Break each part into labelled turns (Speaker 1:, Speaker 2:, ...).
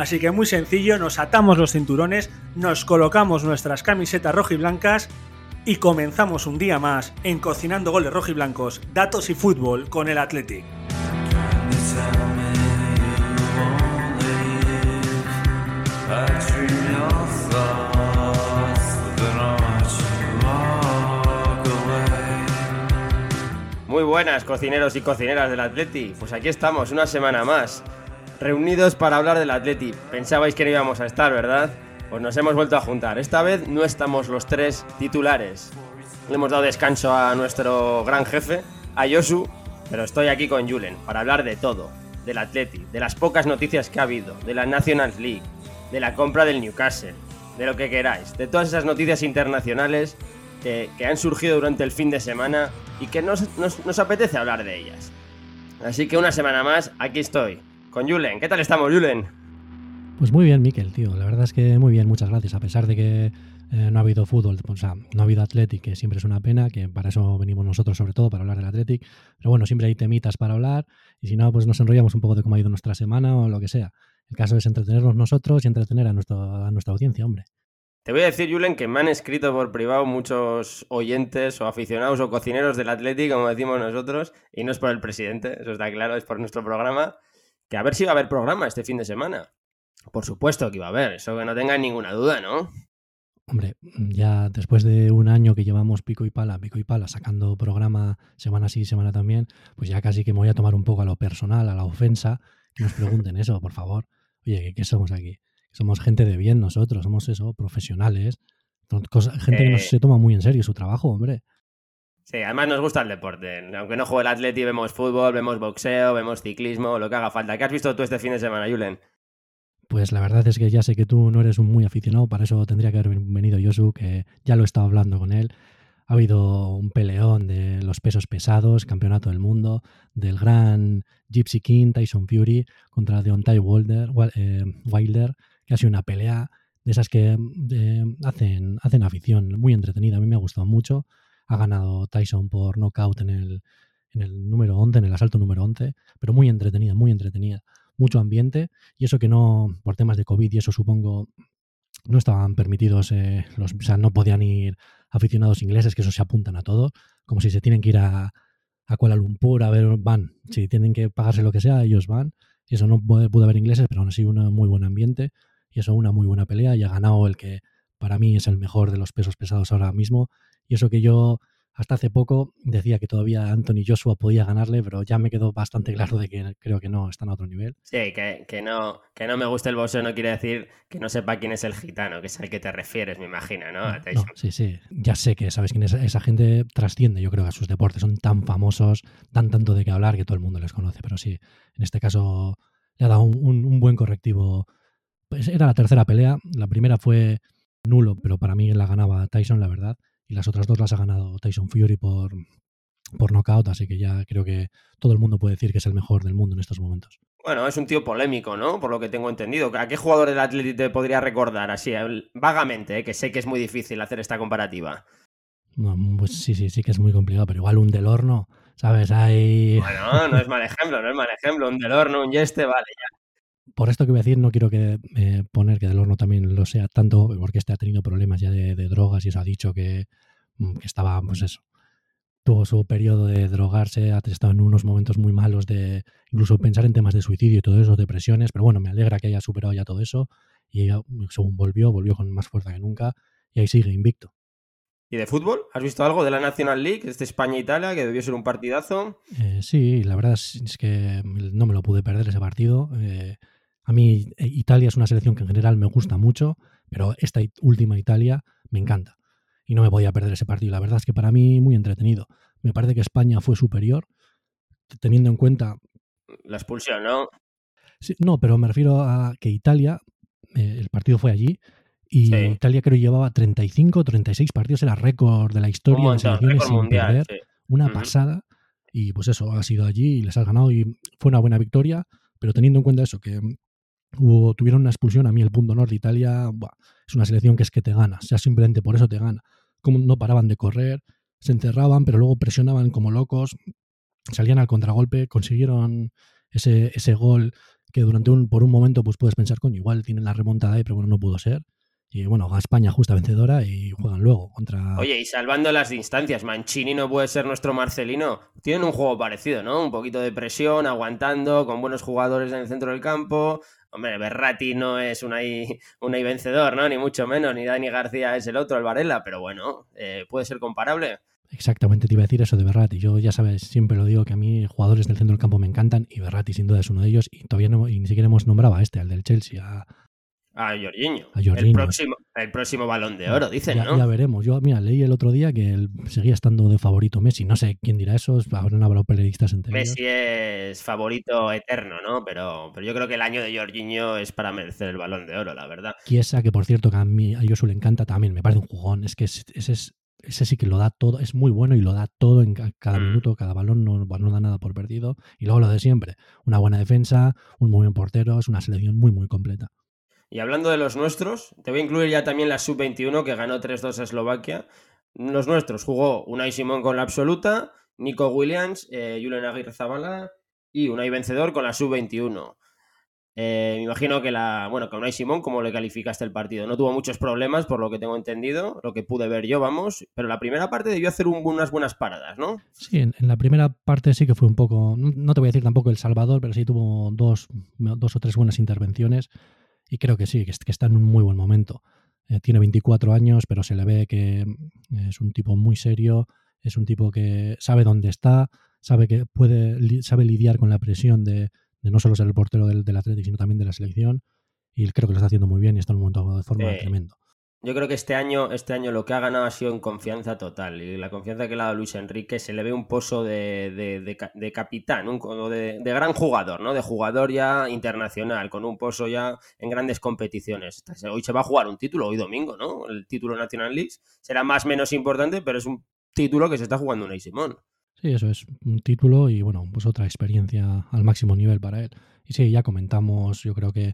Speaker 1: Así que muy sencillo, nos atamos los cinturones, nos colocamos nuestras camisetas rojiblancas y comenzamos un día más en Cocinando Goles Rojiblancos, Datos y Fútbol con el Athletic.
Speaker 2: Muy buenas, cocineros y cocineras del Atleti. Pues aquí estamos, una semana más, reunidos para hablar del Atleti. Pensabais que no íbamos a estar, ¿verdad? Pues nos hemos vuelto a juntar. Esta vez no estamos los tres titulares. Le hemos dado descanso a nuestro gran jefe, a Yosu, pero estoy aquí con Julen para hablar de todo. Del Atleti, de las pocas noticias que ha habido, de la National League, de la compra del Newcastle, de lo que queráis, de todas esas noticias internacionales que, que han surgido durante el fin de semana y que nos, nos, nos apetece hablar de ellas. Así que una semana más, aquí estoy, con Julen. ¿Qué tal estamos, Julen?
Speaker 3: Pues muy bien, Miquel, tío. La verdad es que muy bien, muchas gracias. A pesar de que eh, no ha habido fútbol, o sea, no ha habido Athletic, que siempre es una pena, que para eso venimos nosotros sobre todo, para hablar del Athletic. Pero bueno, siempre hay temitas para hablar y si no, pues nos enrollamos un poco de cómo ha ido nuestra semana o lo que sea. El caso es entretenernos nosotros y entretener a, nuestro, a nuestra audiencia, hombre.
Speaker 2: Te voy a decir, Julen, que me han escrito por privado muchos oyentes o aficionados o cocineros del Athletic, como decimos nosotros, y no es por el presidente, eso está claro, es por nuestro programa, que a ver si va a haber programa este fin de semana. Por supuesto que iba a haber, eso que no tengan ninguna duda, ¿no?
Speaker 3: Hombre, ya después de un año que llevamos pico y pala, pico y pala, sacando programa semana sí, semana también, pues ya casi que me voy a tomar un poco a lo personal, a la ofensa, que nos pregunten eso, por favor. Oye, ¿qué, qué somos aquí? Somos gente de bien nosotros, somos eso, profesionales, cosa, gente
Speaker 2: Eh.
Speaker 3: que nos se toma muy en serio su trabajo, hombre.
Speaker 2: Sí, además nos gusta el deporte. Aunque no juegue el Atleti, vemos fútbol, vemos boxeo, vemos ciclismo, lo que haga falta. ¿Qué has visto tú este fin de semana, Julen?
Speaker 3: Pues la verdad es que ya sé que tú no eres un muy aficionado, para eso tendría que haber venido Yosu, que ya lo he estado hablando con él. Ha habido un peleón de los pesos pesados, campeonato del mundo, del gran Gypsy King, Tyson Fury, contra Deontay Wilder, eh, Wilder, que ha sido una pelea de esas que eh, hacen, hacen afición, muy entretenida. A mí me ha gustado mucho. Ha ganado Tyson por knockout en el, en el número 11, en el asalto número 11, pero muy entretenida, muy entretenida. Mucho ambiente y eso que no, por temas de COVID y eso supongo, no estaban permitidos, eh, los, o sea, no podían ir aficionados ingleses, que eso se apuntan a todo, como si se tienen que ir a, a Kuala Lumpur a ver, van, si tienen que pagarse lo que sea, ellos van, y eso no puede, pudo haber ingleses, pero aún así un muy buen ambiente, y eso una muy buena pelea, y ha ganado el que para mí es el mejor de los pesos pesados ahora mismo, y eso que yo hasta hace poco decía que todavía Anthony Joshua podía ganarle, pero ya me quedó bastante claro de que creo que no, están a otro nivel.
Speaker 2: Sí, que, que no, que no me guste el boxeo no quiere decir que no sepa quién es el gitano, que es al que te refieres, me imagino, ¿no?
Speaker 3: No, sí, sí. Ya sé que sabes quién es. Esa gente trasciende, yo creo, a sus deportes. Son tan famosos, dan tanto de qué hablar que todo el mundo les conoce. Pero sí, en este caso le ha dado un, un- un buen correctivo. Pues era la tercera pelea. La primera fue nulo, pero para mí la ganaba Tyson, la verdad. Y las otras dos las ha ganado Tyson Fury por, por knockout. Así que ya creo que todo el mundo puede decir que es el mejor del mundo en estos momentos.
Speaker 2: Bueno, es un tío polémico, ¿no? Por lo que tengo entendido. ¿A qué jugador del Atleti te podría recordar así, vagamente, eh? que sé que es muy difícil hacer esta comparativa?
Speaker 3: No, pues sí, sí, sí que es muy complicado, pero igual un del horno, ¿sabes? Hay.
Speaker 2: Bueno, no es mal ejemplo, no es mal ejemplo. Un del horno, un yeste, vale, ya.
Speaker 3: Por esto que voy a decir, no quiero que eh, poner que Del Horno también lo sea tanto, porque este ha tenido problemas ya de, de drogas y eso ha dicho que, mm, que estaba, pues eso, tuvo su periodo de drogarse, ha estado en unos momentos muy malos de incluso pensar en temas de suicidio y todo eso, depresiones, pero bueno, me alegra que haya superado ya todo eso y según volvió, volvió con más fuerza que nunca y ahí sigue invicto.
Speaker 2: ¿Y de fútbol? ¿Has visto algo de la National League, este España-Italia, que debió ser un partidazo?
Speaker 3: Eh, sí, la verdad es, que no me lo pude perder ese partido. Eh, a mí eh, Italia es una selección que en general me gusta mucho, pero esta última Italia me encanta. Y no me podía perder ese partido. La verdad es que para mí muy entretenido. Me parece que España fue superior, teniendo en cuenta...
Speaker 2: La expulsión, ¿no?
Speaker 3: no, pero me refiero a que Italia, el partido fue allí, y Italia creo llevaba 35 o 36 partidos, era récord de la historia de selecciones sin perder. Una pasada. Y pues eso, ha sido allí y les has ganado y fue una buena victoria. Pero teniendo en cuenta eso, que tuvieron una expulsión, a mí el punto norte de Italia es una selección que es que te gana. Sea, simplemente por eso te gana. Como no paraban de correr, se encerraban, pero luego presionaban como locos, salían al contragolpe, consiguieron ese, ese gol que durante un, por un momento pues puedes pensar, coño, igual tienen la remontada ahí, pero bueno, no pudo ser. Y bueno, España justa vencedora y juegan luego contra.
Speaker 2: Oye, y salvando las distancias, Mancini no puede ser nuestro Marcelino. Tienen un juego parecido, ¿no? Un poquito de presión, aguantando, con buenos jugadores en el centro del campo. Hombre, Berrati no es un ahí, un vencedor, ¿no? Ni mucho menos, ni Dani García es el otro, el Varela, pero bueno, eh, puede ser comparable.
Speaker 3: Exactamente, te iba a decir eso de Berrati. Yo ya sabes, siempre lo digo que a mí jugadores del centro del campo me encantan y Berrati sin duda es uno de ellos y todavía no, y ni siquiera hemos nombrado a este, al del Chelsea, a,
Speaker 2: a Jorginho. El próximo, el próximo balón de oro, dicen,
Speaker 3: ya,
Speaker 2: ¿no?
Speaker 3: Ya veremos. Yo, mira, leí el otro día que seguía estando de favorito Messi. No sé quién dirá eso, habrán hablado periodistas entre
Speaker 2: Messi es favorito eterno, ¿no? Pero, pero yo creo que el año de Jorginho es para merecer el balón de oro, la verdad.
Speaker 3: Kiesa, que por cierto, que a mí a Josu le encanta también, me parece un jugón. Es que ese, es, ese sí que lo da todo, es muy bueno y lo da todo en cada mm. minuto, cada balón, no, no da nada por perdido. Y luego lo de siempre, una buena defensa, un muy buen portero, es una selección muy, muy completa.
Speaker 2: Y hablando de los nuestros, te voy a incluir ya también la sub-21 que ganó 3-2 a Eslovaquia. Los nuestros jugó Unai Simón con la absoluta, Nico Williams, eh, Julian Aguirre Zabala y Unai Vencedor con la sub-21. Eh, me imagino que la. Bueno, con Unai Simón, ¿cómo le calificaste el partido? No tuvo muchos problemas, por lo que tengo entendido, lo que pude ver yo, vamos. Pero la primera parte debió hacer unas buenas paradas, ¿no?
Speaker 3: Sí, en, la primera parte sí que fue un poco. No, te voy a decir tampoco El Salvador, pero sí tuvo dos, dos o tres buenas intervenciones. Y creo que sí, que, está en un muy buen momento. Eh, tiene 24 años, pero se le ve que mm, es un tipo muy serio, es un tipo que sabe dónde está, sabe que puede, sabe lidiar con la presión de, no solo ser el portero del, del Atlético, sino también de la selección. Y creo que lo está haciendo muy bien y está en un momento de forma tremendo.
Speaker 2: Yo creo que este año, este año lo que ha ganado ha sido en confianza total. Y la confianza que le ha dado Luis Enrique se le ve un pozo de, de, capitán, un, de, gran jugador, ¿no? De jugador ya internacional, con un pozo ya en grandes competiciones. Hoy se va a jugar un título, hoy domingo, ¿no? El título National League. Será más menos importante, pero es un título que se está jugando Unai Simón.
Speaker 3: Sí, eso es un título y bueno, pues otra experiencia al máximo nivel para él. Y sí, ya comentamos, yo creo que,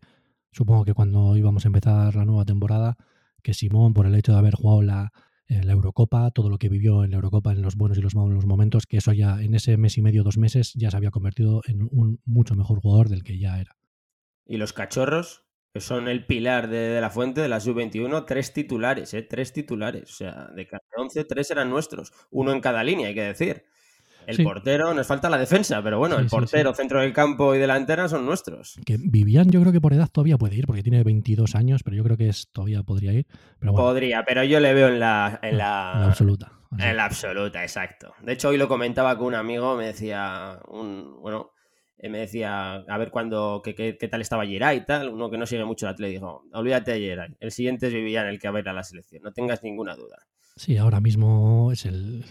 Speaker 3: supongo que cuando íbamos a empezar la nueva temporada, que Simón, por el hecho de haber jugado la, eh, la Eurocopa, todo lo que vivió en la Eurocopa en los buenos y los malos momentos, que eso ya en ese mes y medio, dos meses, ya se había convertido en un mucho mejor jugador del que ya era.
Speaker 2: ¿Y los cachorros? Que son el pilar de, la fuente de la sub-21, tres titulares, ¿eh? Tres titulares. O sea, de cada 11, tres eran nuestros. Uno en cada línea, hay que decir. El portero, nos falta la defensa, pero bueno, el portero, centro del campo y delantera son nuestros.
Speaker 3: Que Vivian yo creo que por edad todavía puede ir, porque tiene 22 años, pero yo creo que es, todavía podría ir.
Speaker 2: Podría, pero yo le veo en la... En la,
Speaker 3: absoluta.
Speaker 2: En la absoluta, exacto. De hecho, hoy lo comentaba con un amigo, me decía, un, bueno, eh, me decía a ver cuándo, qué, qué, tal estaba Geray y tal, uno que no sigue mucho el Atlético. Dijo, olvídate de Geray, el siguiente es Vivian el que va a ir a la selección, no tengas ninguna duda.
Speaker 3: Sí, ahora mismo es el,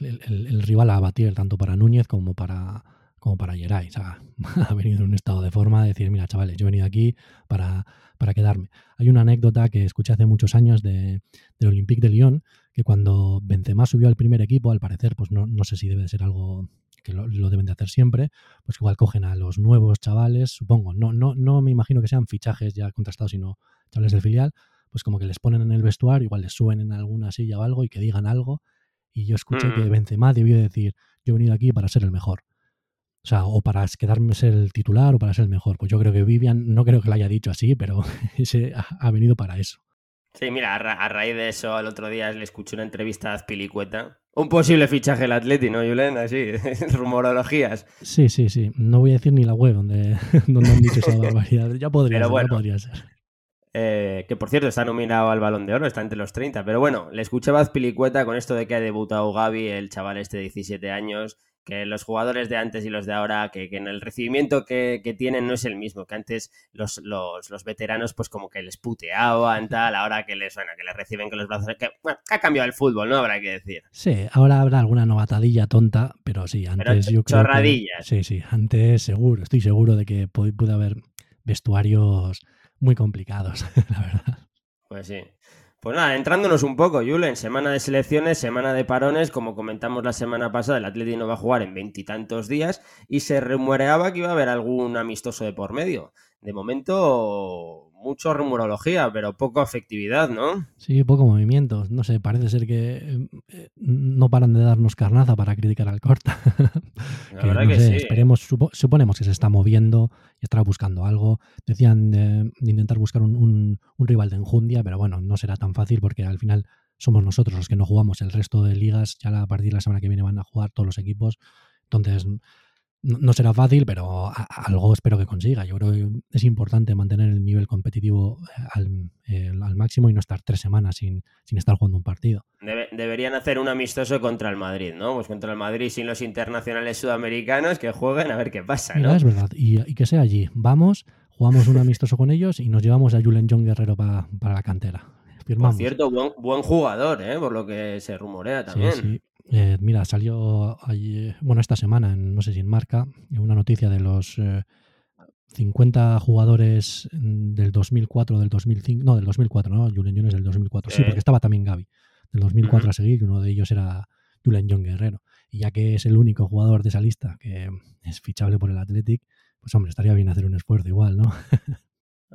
Speaker 3: rival a batir tanto para Núñez como para, como para Geray. O ha venido en un estado de forma de decir, mira, chavales, yo he venido aquí para, para quedarme. Hay una anécdota que escuché hace muchos años de, del Olympique de Lyon, que cuando Benzema subió al primer equipo, al parecer, pues no, no sé si debe de ser algo que lo, lo, deben de hacer siempre, pues igual cogen a los nuevos chavales, supongo, no, no, no me imagino que sean fichajes ya contrastados, sino chavales del filial, pues como que les ponen en el vestuario, igual les suben en alguna silla o algo y que digan algo. Y yo escuché que mm. Benzema debió decir, yo he venido aquí para ser el mejor. O sea, o para quedarme ser el titular o para ser el mejor. Pues yo creo que Vivian, no creo que lo haya dicho así, pero ese ha, venido para eso.
Speaker 2: Sí, mira, a, raíz de eso, el otro día le escuché una entrevista a Azpilicueta. Un posible fichaje el Atleti, ¿no, Julen? Así, rumorologías.
Speaker 3: Sí, sí, sí. No voy a decir ni la web donde, donde han dicho esa barbaridad. Ya podría ser, ya podría ser.
Speaker 2: Eh, que por cierto está nominado al Balón de Oro, está entre los 30, pero bueno, le escuchaba a Pilicueta con esto de que ha debutado Gaby, el chaval este de 17 años, que los jugadores de antes y los de ahora, que, en el recibimiento que, tienen no es el mismo, que antes los, los, veteranos pues como que les puteaban, tal, ahora que les, bueno, que les reciben con los brazos, que, bueno, ha cambiado el fútbol, ¿no? Habrá que decir.
Speaker 3: Sí, ahora habrá alguna novatadilla tonta, pero sí, antes yo creo
Speaker 2: chorradillas.
Speaker 3: sí, sí, antes seguro, estoy seguro de que puede haber vestuarios muy complicados, la verdad.
Speaker 2: Pues sí. Pues nada, entrándonos un poco, Julen, semana de selecciones, semana de parones, como comentamos la semana pasada, el Atlético no va a jugar en veintitantos días y se rumoreaba que iba a haber algún amistoso de por medio. De momento, mucho rumorología, pero poco efectividad, ¿no?
Speaker 3: Sí, poco movimiento. No sé, parece ser que eh, no paran de darnos carnaza para criticar al Corta.
Speaker 2: La verdad que sí.
Speaker 3: Esperemos, suponemos que se está moviendo y estará buscando algo. Decían de, intentar buscar un, rival de enjundia, pero bueno, no será tan fácil porque al final somos nosotros los que no jugamos. El resto de ligas, ya a partir de la semana que viene van a jugar todos los equipos. Entonces, no, será fácil, pero algo espero que consiga. Yo creo que es importante mantener el nivel competitivo eh, al, máximo y no estar tres semanas sin, sin estar jugando un partido.
Speaker 2: deberían hacer un amistoso contra el Madrid, ¿no? Pues contra el Madrid sin los internacionales sudamericanos que jueguen a ver qué pasa, ¿no?
Speaker 3: es verdad. Y, que sea allí. Vamos, jugamos un amistoso con ellos y nos llevamos a Julen John Guerrero para, la cantera. Firmamos.
Speaker 2: Por cierto, buen, jugador, ¿eh? por lo que se rumorea también.
Speaker 3: sí. Eh, mira, salió bueno, esta semana, no sé si en marca, una noticia de los 50 eh, jugadores del 2004, del 2005, no, del 2004, ¿no? Julian Jones del 2004, sí, porque estaba también Gaby, del 2004 a seguir, uno de ellos era Julian John Guerrero. Y ya que es el único jugador de esa lista que es fichable por el Athletic, pues hombre, estaría bien hacer un esfuerzo igual, ¿no?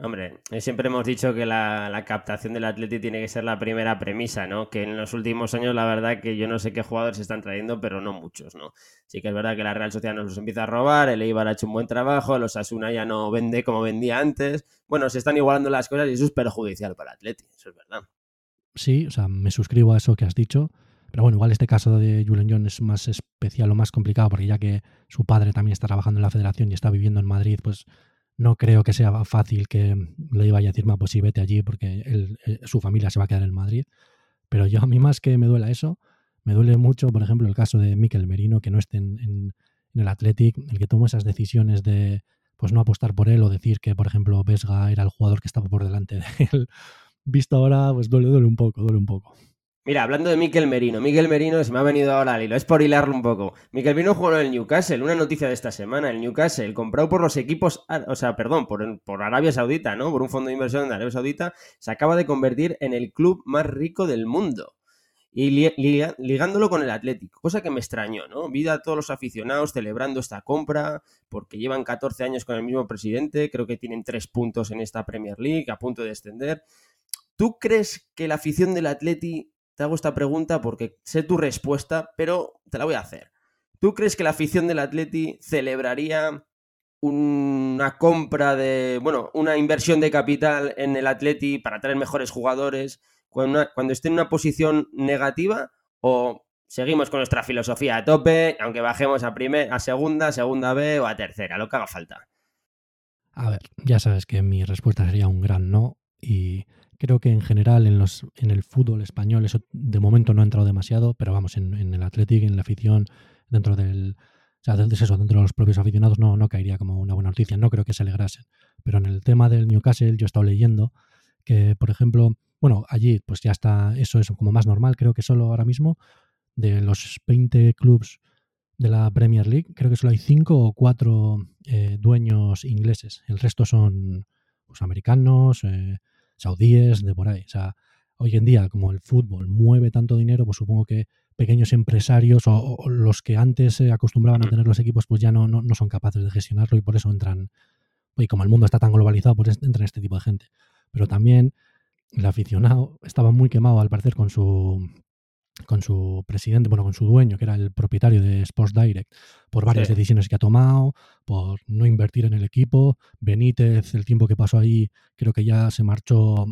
Speaker 2: Hombre, siempre hemos dicho que la, captación del Atleti tiene que ser la primera premisa, ¿no? Que en los últimos años, la verdad, que yo no sé qué jugadores se están trayendo, pero no muchos, ¿no? Sí que es verdad que la Real Sociedad nos los empieza a robar, el Eibar ha hecho un buen trabajo, los Asuna ya no vende como vendía antes. Bueno, se están igualando las cosas y eso es perjudicial para el Atleti, eso es verdad.
Speaker 3: Sí, o sea, me suscribo a eso que has dicho. Pero bueno, igual este caso de Julian John es más especial o más complicado porque ya que su padre también está trabajando en la federación y está viviendo en Madrid, pues no creo que sea fácil que le vaya a decir, pues sí, vete allí porque eh, su familia se va a quedar en Madrid. Pero yo a mí más que me duela eso, me duele mucho, por ejemplo, el caso de Miquel Merino, que no esté en, el Athletic, el que tomó esas decisiones de pues no apostar por él o decir que, por ejemplo, Vesga era el jugador que estaba por delante de él. Visto ahora, pues duele, duele un poco, duele un poco.
Speaker 2: Mira, hablando de Miquel Merino, Miquel Merino se me ha venido ahora al hilo, es por hilarlo un poco. Miquel Merino jugó en el Newcastle, una noticia de esta semana, el Newcastle, comprado por los equipos, o sea, perdón, por, Arabia Saudita, ¿no? Por un fondo de inversión de Arabia Saudita, se acaba de convertir en el club más rico del mundo. Y ligándolo con el Atlético, cosa que me extrañó, ¿no? Vi a todos los aficionados celebrando esta compra, porque llevan 14 años con el mismo presidente, creo que tienen 3 puntos en esta Premier League, a punto de descender. ¿Tú crees que la afición del Atleti te hago esta pregunta porque sé tu respuesta, pero te la voy a hacer. ¿Tú crees que la afición del Atleti celebraría una compra de, bueno, una inversión de capital en el Atleti para traer mejores jugadores cuando, esté en una posición negativa o seguimos con nuestra filosofía a tope, aunque bajemos a, primer, a segunda, segunda B o a tercera, lo que haga falta?
Speaker 3: A ver, ya sabes que mi respuesta sería un gran no y Creo que en general en, los, en el fútbol español eso de momento no ha entrado demasiado, pero vamos, en, el Athletic, en la afición, dentro del... O sea, eso, dentro de los propios aficionados no, no caería como una buena noticia, no creo que se alegrasen. Pero en el tema del Newcastle yo he estado leyendo que, por ejemplo, bueno, allí pues ya está, eso es como más normal, creo que solo ahora mismo de los 20 clubes de la Premier League, creo que solo hay 5 o 4 eh, dueños ingleses, el resto son pues, americanos, eh, saudíes, de por ahí. O sea, hoy en día, como el fútbol mueve tanto dinero, pues supongo que pequeños empresarios o, los que antes se acostumbraban a tener los equipos, pues ya no, no, son capaces de gestionarlo y por eso entran, y como el mundo está tan globalizado, pues entran este tipo de gente. Pero también el aficionado estaba muy quemado al parecer con su con su presidente, bueno, con su dueño, que era el propietario de Sports Direct, por varias decisiones que ha tomado, por no invertir en el equipo. Benítez, el tiempo que pasó ahí, creo que ya se marchó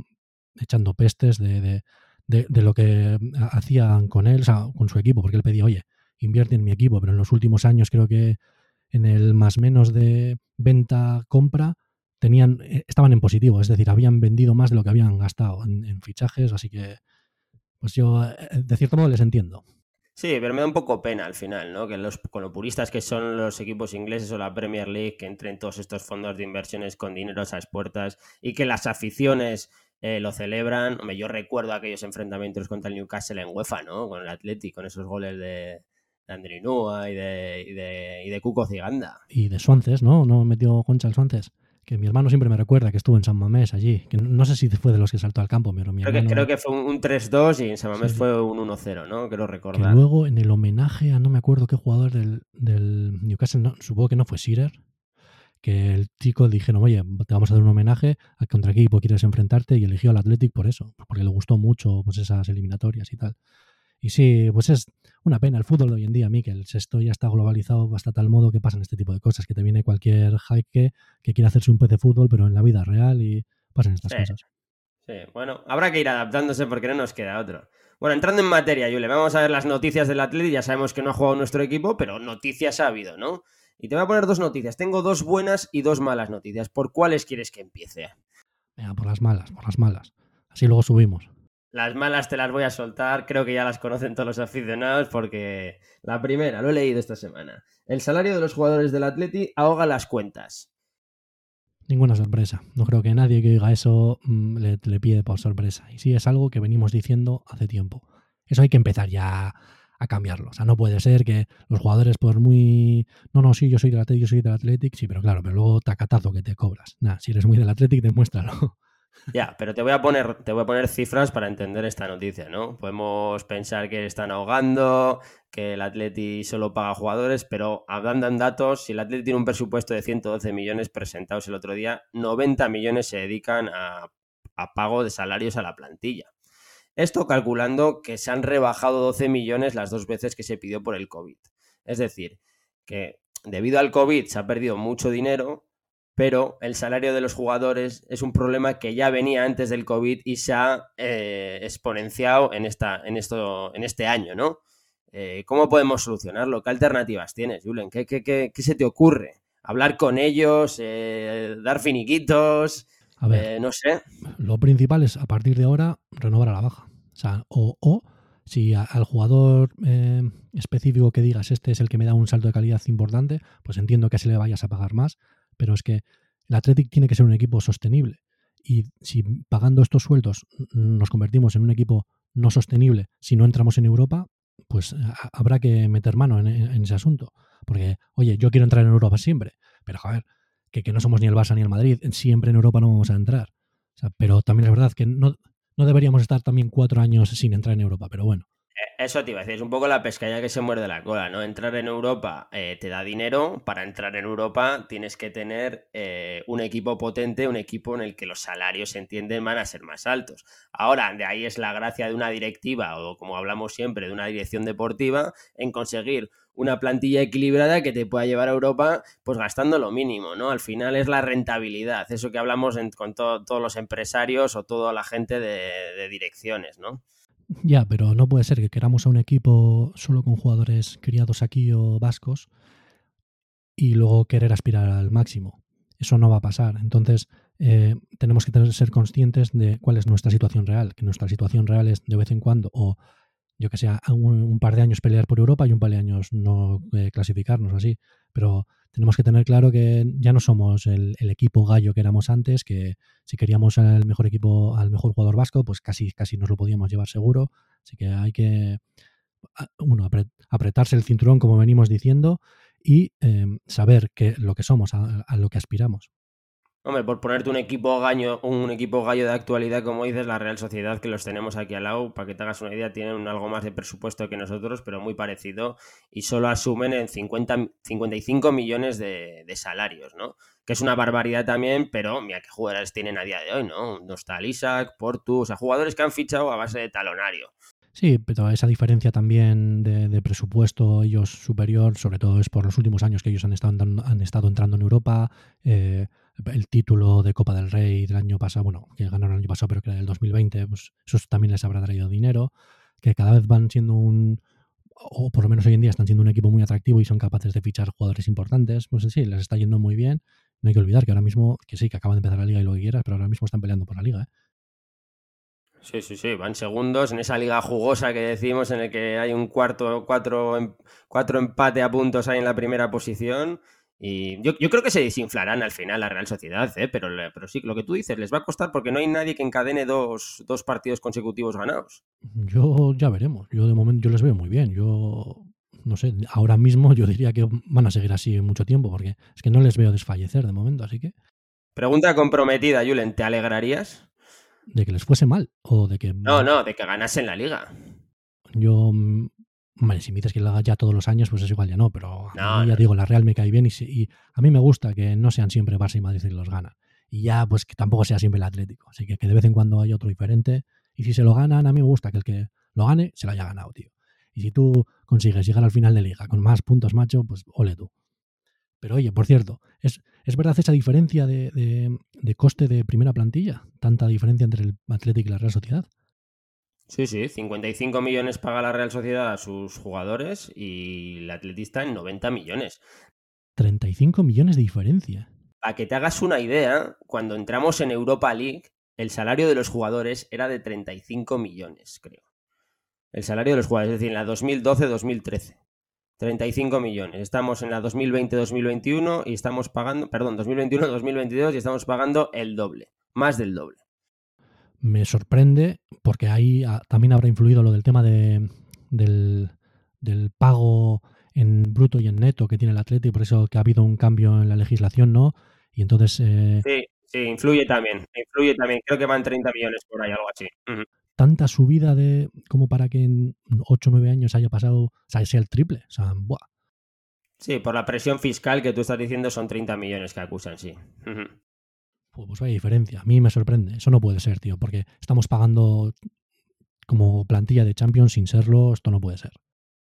Speaker 3: echando pestes de, lo que hacían con él, o sea, con su equipo, porque él pedía, oye, invierte en mi equipo, pero en los últimos años creo que en el más menos de venta-compra tenían, eh, estaban en positivo, es decir, habían vendido más de lo que habían gastado en, fichajes, así que pues yo eh, de cierto modo les entiendo.
Speaker 2: Sí, pero me da un poco pena al final, ¿no? Que los, con lo puristas que son los equipos ingleses o la Premier League, que entren todos estos fondos de inversiones con dinero a esas puertas y que las aficiones eh, lo celebran. Hombre, yo recuerdo aquellos enfrentamientos contra el Newcastle en UEFA, ¿no? Con el Athletic, con esos goles de, de Andri Nua y de, y de, y de Cuco Ciganda.
Speaker 3: Y de Suances, ¿no? ¿No metió Concha el Suances? Que mi hermano siempre me recuerda que estuvo en San Mamés allí, que no sé si fue de los que saltó al campo, pero mi
Speaker 2: creo, que, creo que fue un 3-2 y en San Mamés fue un 1-0, ¿no? Quiero recordar.
Speaker 3: Que luego en el homenaje a no me acuerdo qué jugador del, del Newcastle, no, supongo que no fue Sirer, que el chico dijeron, oye, te vamos a dar un homenaje, a contra qué equipo quieres enfrentarte y eligió al Athletic por eso, porque le gustó mucho pues esas eliminatorias y tal. Y sí, pues es una pena el fútbol de hoy en día, Miquel. Esto ya está globalizado hasta tal modo que pasan este tipo de cosas, que te viene cualquier jaque que quiere hacerse un pez de fútbol, pero en la vida real y pasan estas cosas.
Speaker 2: Sí, bueno, habrá que ir adaptándose porque no nos queda otro. Bueno, entrando en materia, Yule, vamos a ver las noticias del Atleti. Ya sabemos que no ha jugado nuestro equipo, pero noticias ha habido, ¿no? Y te voy a poner dos noticias. Tengo dos buenas y dos malas noticias. ¿Por cuáles quieres que empiece?
Speaker 3: Venga, por las malas, por las malas. Así luego subimos.
Speaker 2: Las malas te las voy a soltar, creo que ya las conocen todos los aficionados porque la primera, lo he leído esta semana. El salario de los jugadores del Atleti ahoga las cuentas.
Speaker 3: Ninguna sorpresa. No creo que nadie que diga eso mm, le, pide por sorpresa. Y sí, es algo que venimos diciendo hace tiempo. Eso hay que empezar ya a cambiarlo. O sea, no puede ser que los jugadores, por muy. No, no, sí, yo soy del Athletic, yo soy del Athletic, sí, pero claro, pero luego tacatazo que te cobras. Nada, si eres muy del Athletic, demuéstralo.
Speaker 2: Ya, pero te voy a poner, te voy a poner cifras para entender esta noticia, ¿no? Podemos pensar que están ahogando, que el Atleti solo paga jugadores, pero hablando en datos, si el Atleti tiene un presupuesto de 112 millones presentados el otro día, 90 millones se dedican a, a pago de salarios a la plantilla. Esto calculando que se han rebajado 12 millones las dos veces que se pidió por el COVID. Es decir, que debido al COVID se ha perdido mucho dinero, pero el salario de los jugadores es un problema que ya venía antes del COVID y se ha eh, exponenciado en, esta, en, esto, en este año, ¿no? Eh, ¿Cómo podemos solucionarlo? ¿Qué alternativas tienes, Julen? ¿Qué, qué, se te ocurre? ¿Hablar con ellos? Eh, ¿Dar finiquitos? A ver, no sé.
Speaker 3: Lo principal es, a partir de ahora, renovar a la baja. O sea, o, si al jugador específico que digas, este es el que me da un salto de calidad importante, pues entiendo que se le vayas a pagar más pero es que el Athletic tiene que ser un equipo sostenible. Y si pagando estos sueldos nos convertimos en un equipo no sostenible, si no entramos en Europa, pues habrá que meter mano en, ese asunto. Porque, oye, yo quiero entrar en Europa siempre, pero ver, que, que, no somos ni el Barça ni el Madrid, siempre en Europa no vamos a entrar. pero también es verdad que no, no deberíamos estar también cuatro años sin entrar en Europa, pero bueno.
Speaker 2: Eso te iba a decir, es un poco la pescadilla que se muerde la cola, ¿no? Entrar en Europa eh, te da dinero, para entrar en Europa tienes que tener eh, un equipo potente, un equipo en el que los salarios, se entienden, van a ser más altos. Ahora, de ahí es la gracia de una directiva, o como hablamos siempre, de una dirección deportiva, en conseguir una plantilla equilibrada que te pueda llevar a Europa pues gastando lo mínimo, ¿no? Al final es la rentabilidad, eso que hablamos con todos los empresarios o toda la gente de direcciones, ¿no?
Speaker 3: Ya, pero no puede ser que queramos a un equipo solo con jugadores criados aquí o vascos y luego querer aspirar al máximo. Eso no va a pasar. Entonces, eh, tenemos que ser conscientes de cuál es nuestra situación real. Que nuestra situación real es de vez en cuando, o yo que sé, un, par de años pelear por Europa y un par de años no eh, clasificarnos así. Pero tenemos que tener claro que ya no somos el, equipo gallo que éramos antes, que si queríamos el mejor equipo, al mejor jugador vasco, pues casi, casi nos lo podíamos llevar seguro. Así que hay que, uno, apretarse el cinturón, como venimos diciendo, y em, saber que, lo que somos, a lo que aspiramos.
Speaker 2: Hombre, por ponerte un equipo gallo, un equipo gallo de actualidad, como dices, la Real Sociedad, que los tenemos aquí al lado, para que te hagas una idea, tienen algo más de presupuesto que nosotros, pero muy parecido, y solo asumen en 50, 55 millones de, salarios, ¿no? Que es una barbaridad también, pero mira qué jugadores tienen a día de hoy, ¿no? No está Isaac, Portu, o sea, jugadores que han fichado a base de talonario.
Speaker 3: Sí, pero esa diferencia también de, presupuesto ellos superior, sobre todo es por los últimos años que ellos han estado, han estado entrando en Europa. Eh, el título de Copa del Rey del año pasado, bueno, que ganaron el año pasado, pero que era del 2020, pues eso también les habrá traído dinero, que cada vez van siendo un, o por lo menos hoy en día están siendo un equipo muy atractivo y son capaces de fichar jugadores importantes, pues sí, les está yendo muy bien no hay que olvidar que ahora mismo, que sí, que acaban de empezar la liga y lo que quieras, pero ahora mismo están peleando por la liga. ¿eh?
Speaker 2: Sí, sí, sí, van segundos en esa liga jugosa que decimos, en el que hay un cuarto, cuatro, em, cuatro empate a puntos ahí en la primera posición. Y yo, creo que se desinflarán al final la Real Sociedad, ¿eh? pero, pero sí, lo que tú dices, les va a costar porque no hay nadie que encadene dos, dos partidos consecutivos ganados.
Speaker 3: Yo ya veremos, yo de momento yo les veo muy bien, yo no sé, ahora mismo yo diría que van a seguir así mucho tiempo, porque es que no les veo desfallecer de momento, así que.
Speaker 2: Pregunta comprometida, Julen, ¿te alegrarías?
Speaker 3: ¿De que les fuese mal? ¿O de que.?
Speaker 2: No, no, de que ganasen la liga.
Speaker 3: Yo. Vale, si me dices que lo haga ya todos los años, pues es igual ya no, pero ya digo, la Real me cae bien y, a mí me gusta que no sean siempre Barça y Madrid que los gana. Y ya, pues que tampoco sea siempre el Atlético. Así que, que de vez en cuando haya otro diferente. Y si se lo ganan, a mí me gusta que el que lo gane se lo haya ganado, tío. Y si tú consigues llegar al final de liga con más puntos, macho, pues ole tú. Pero oye, por cierto, ¿es, ¿es verdad esa diferencia de, coste de primera plantilla? ¿Tanta diferencia entre el Atlético y la Real Sociedad?
Speaker 2: Sí, sí, 55 millones paga la Real Sociedad a sus jugadores y el Atletista en 90 millones.
Speaker 3: 35 millones de diferencia.
Speaker 2: Para que te hagas una idea, cuando entramos en Europa League, el salario de los jugadores era de 35 millones, creo el salario de los jugadores, es decir, en la 2012-2013. 35 millones. Estamos en la 2020-2021 y estamos pagando, perdón, 2021-2022 y estamos pagando el doble, más del doble.
Speaker 3: Me sorprende porque ahí ah, también habrá influido lo del tema de, del, pago en bruto y en neto que tiene el atleta y por eso que ha habido un cambio en la legislación, ¿no? Y entonces...
Speaker 2: Eh, sí, sí, influye también, influye también. Creo que van 30 millones por ahí, algo así
Speaker 3: tanta subida de como para que en 8 o 9 años haya pasado, o sea, sea el triple. O sea, ¡buah!
Speaker 2: Sí, por la presión fiscal que tú estás diciendo son 30 millones que acusan, sí.
Speaker 3: Pues hay diferencia. A mí me sorprende. Eso no puede ser, tío, porque estamos pagando como plantilla de Champions sin serlo. Esto no puede ser.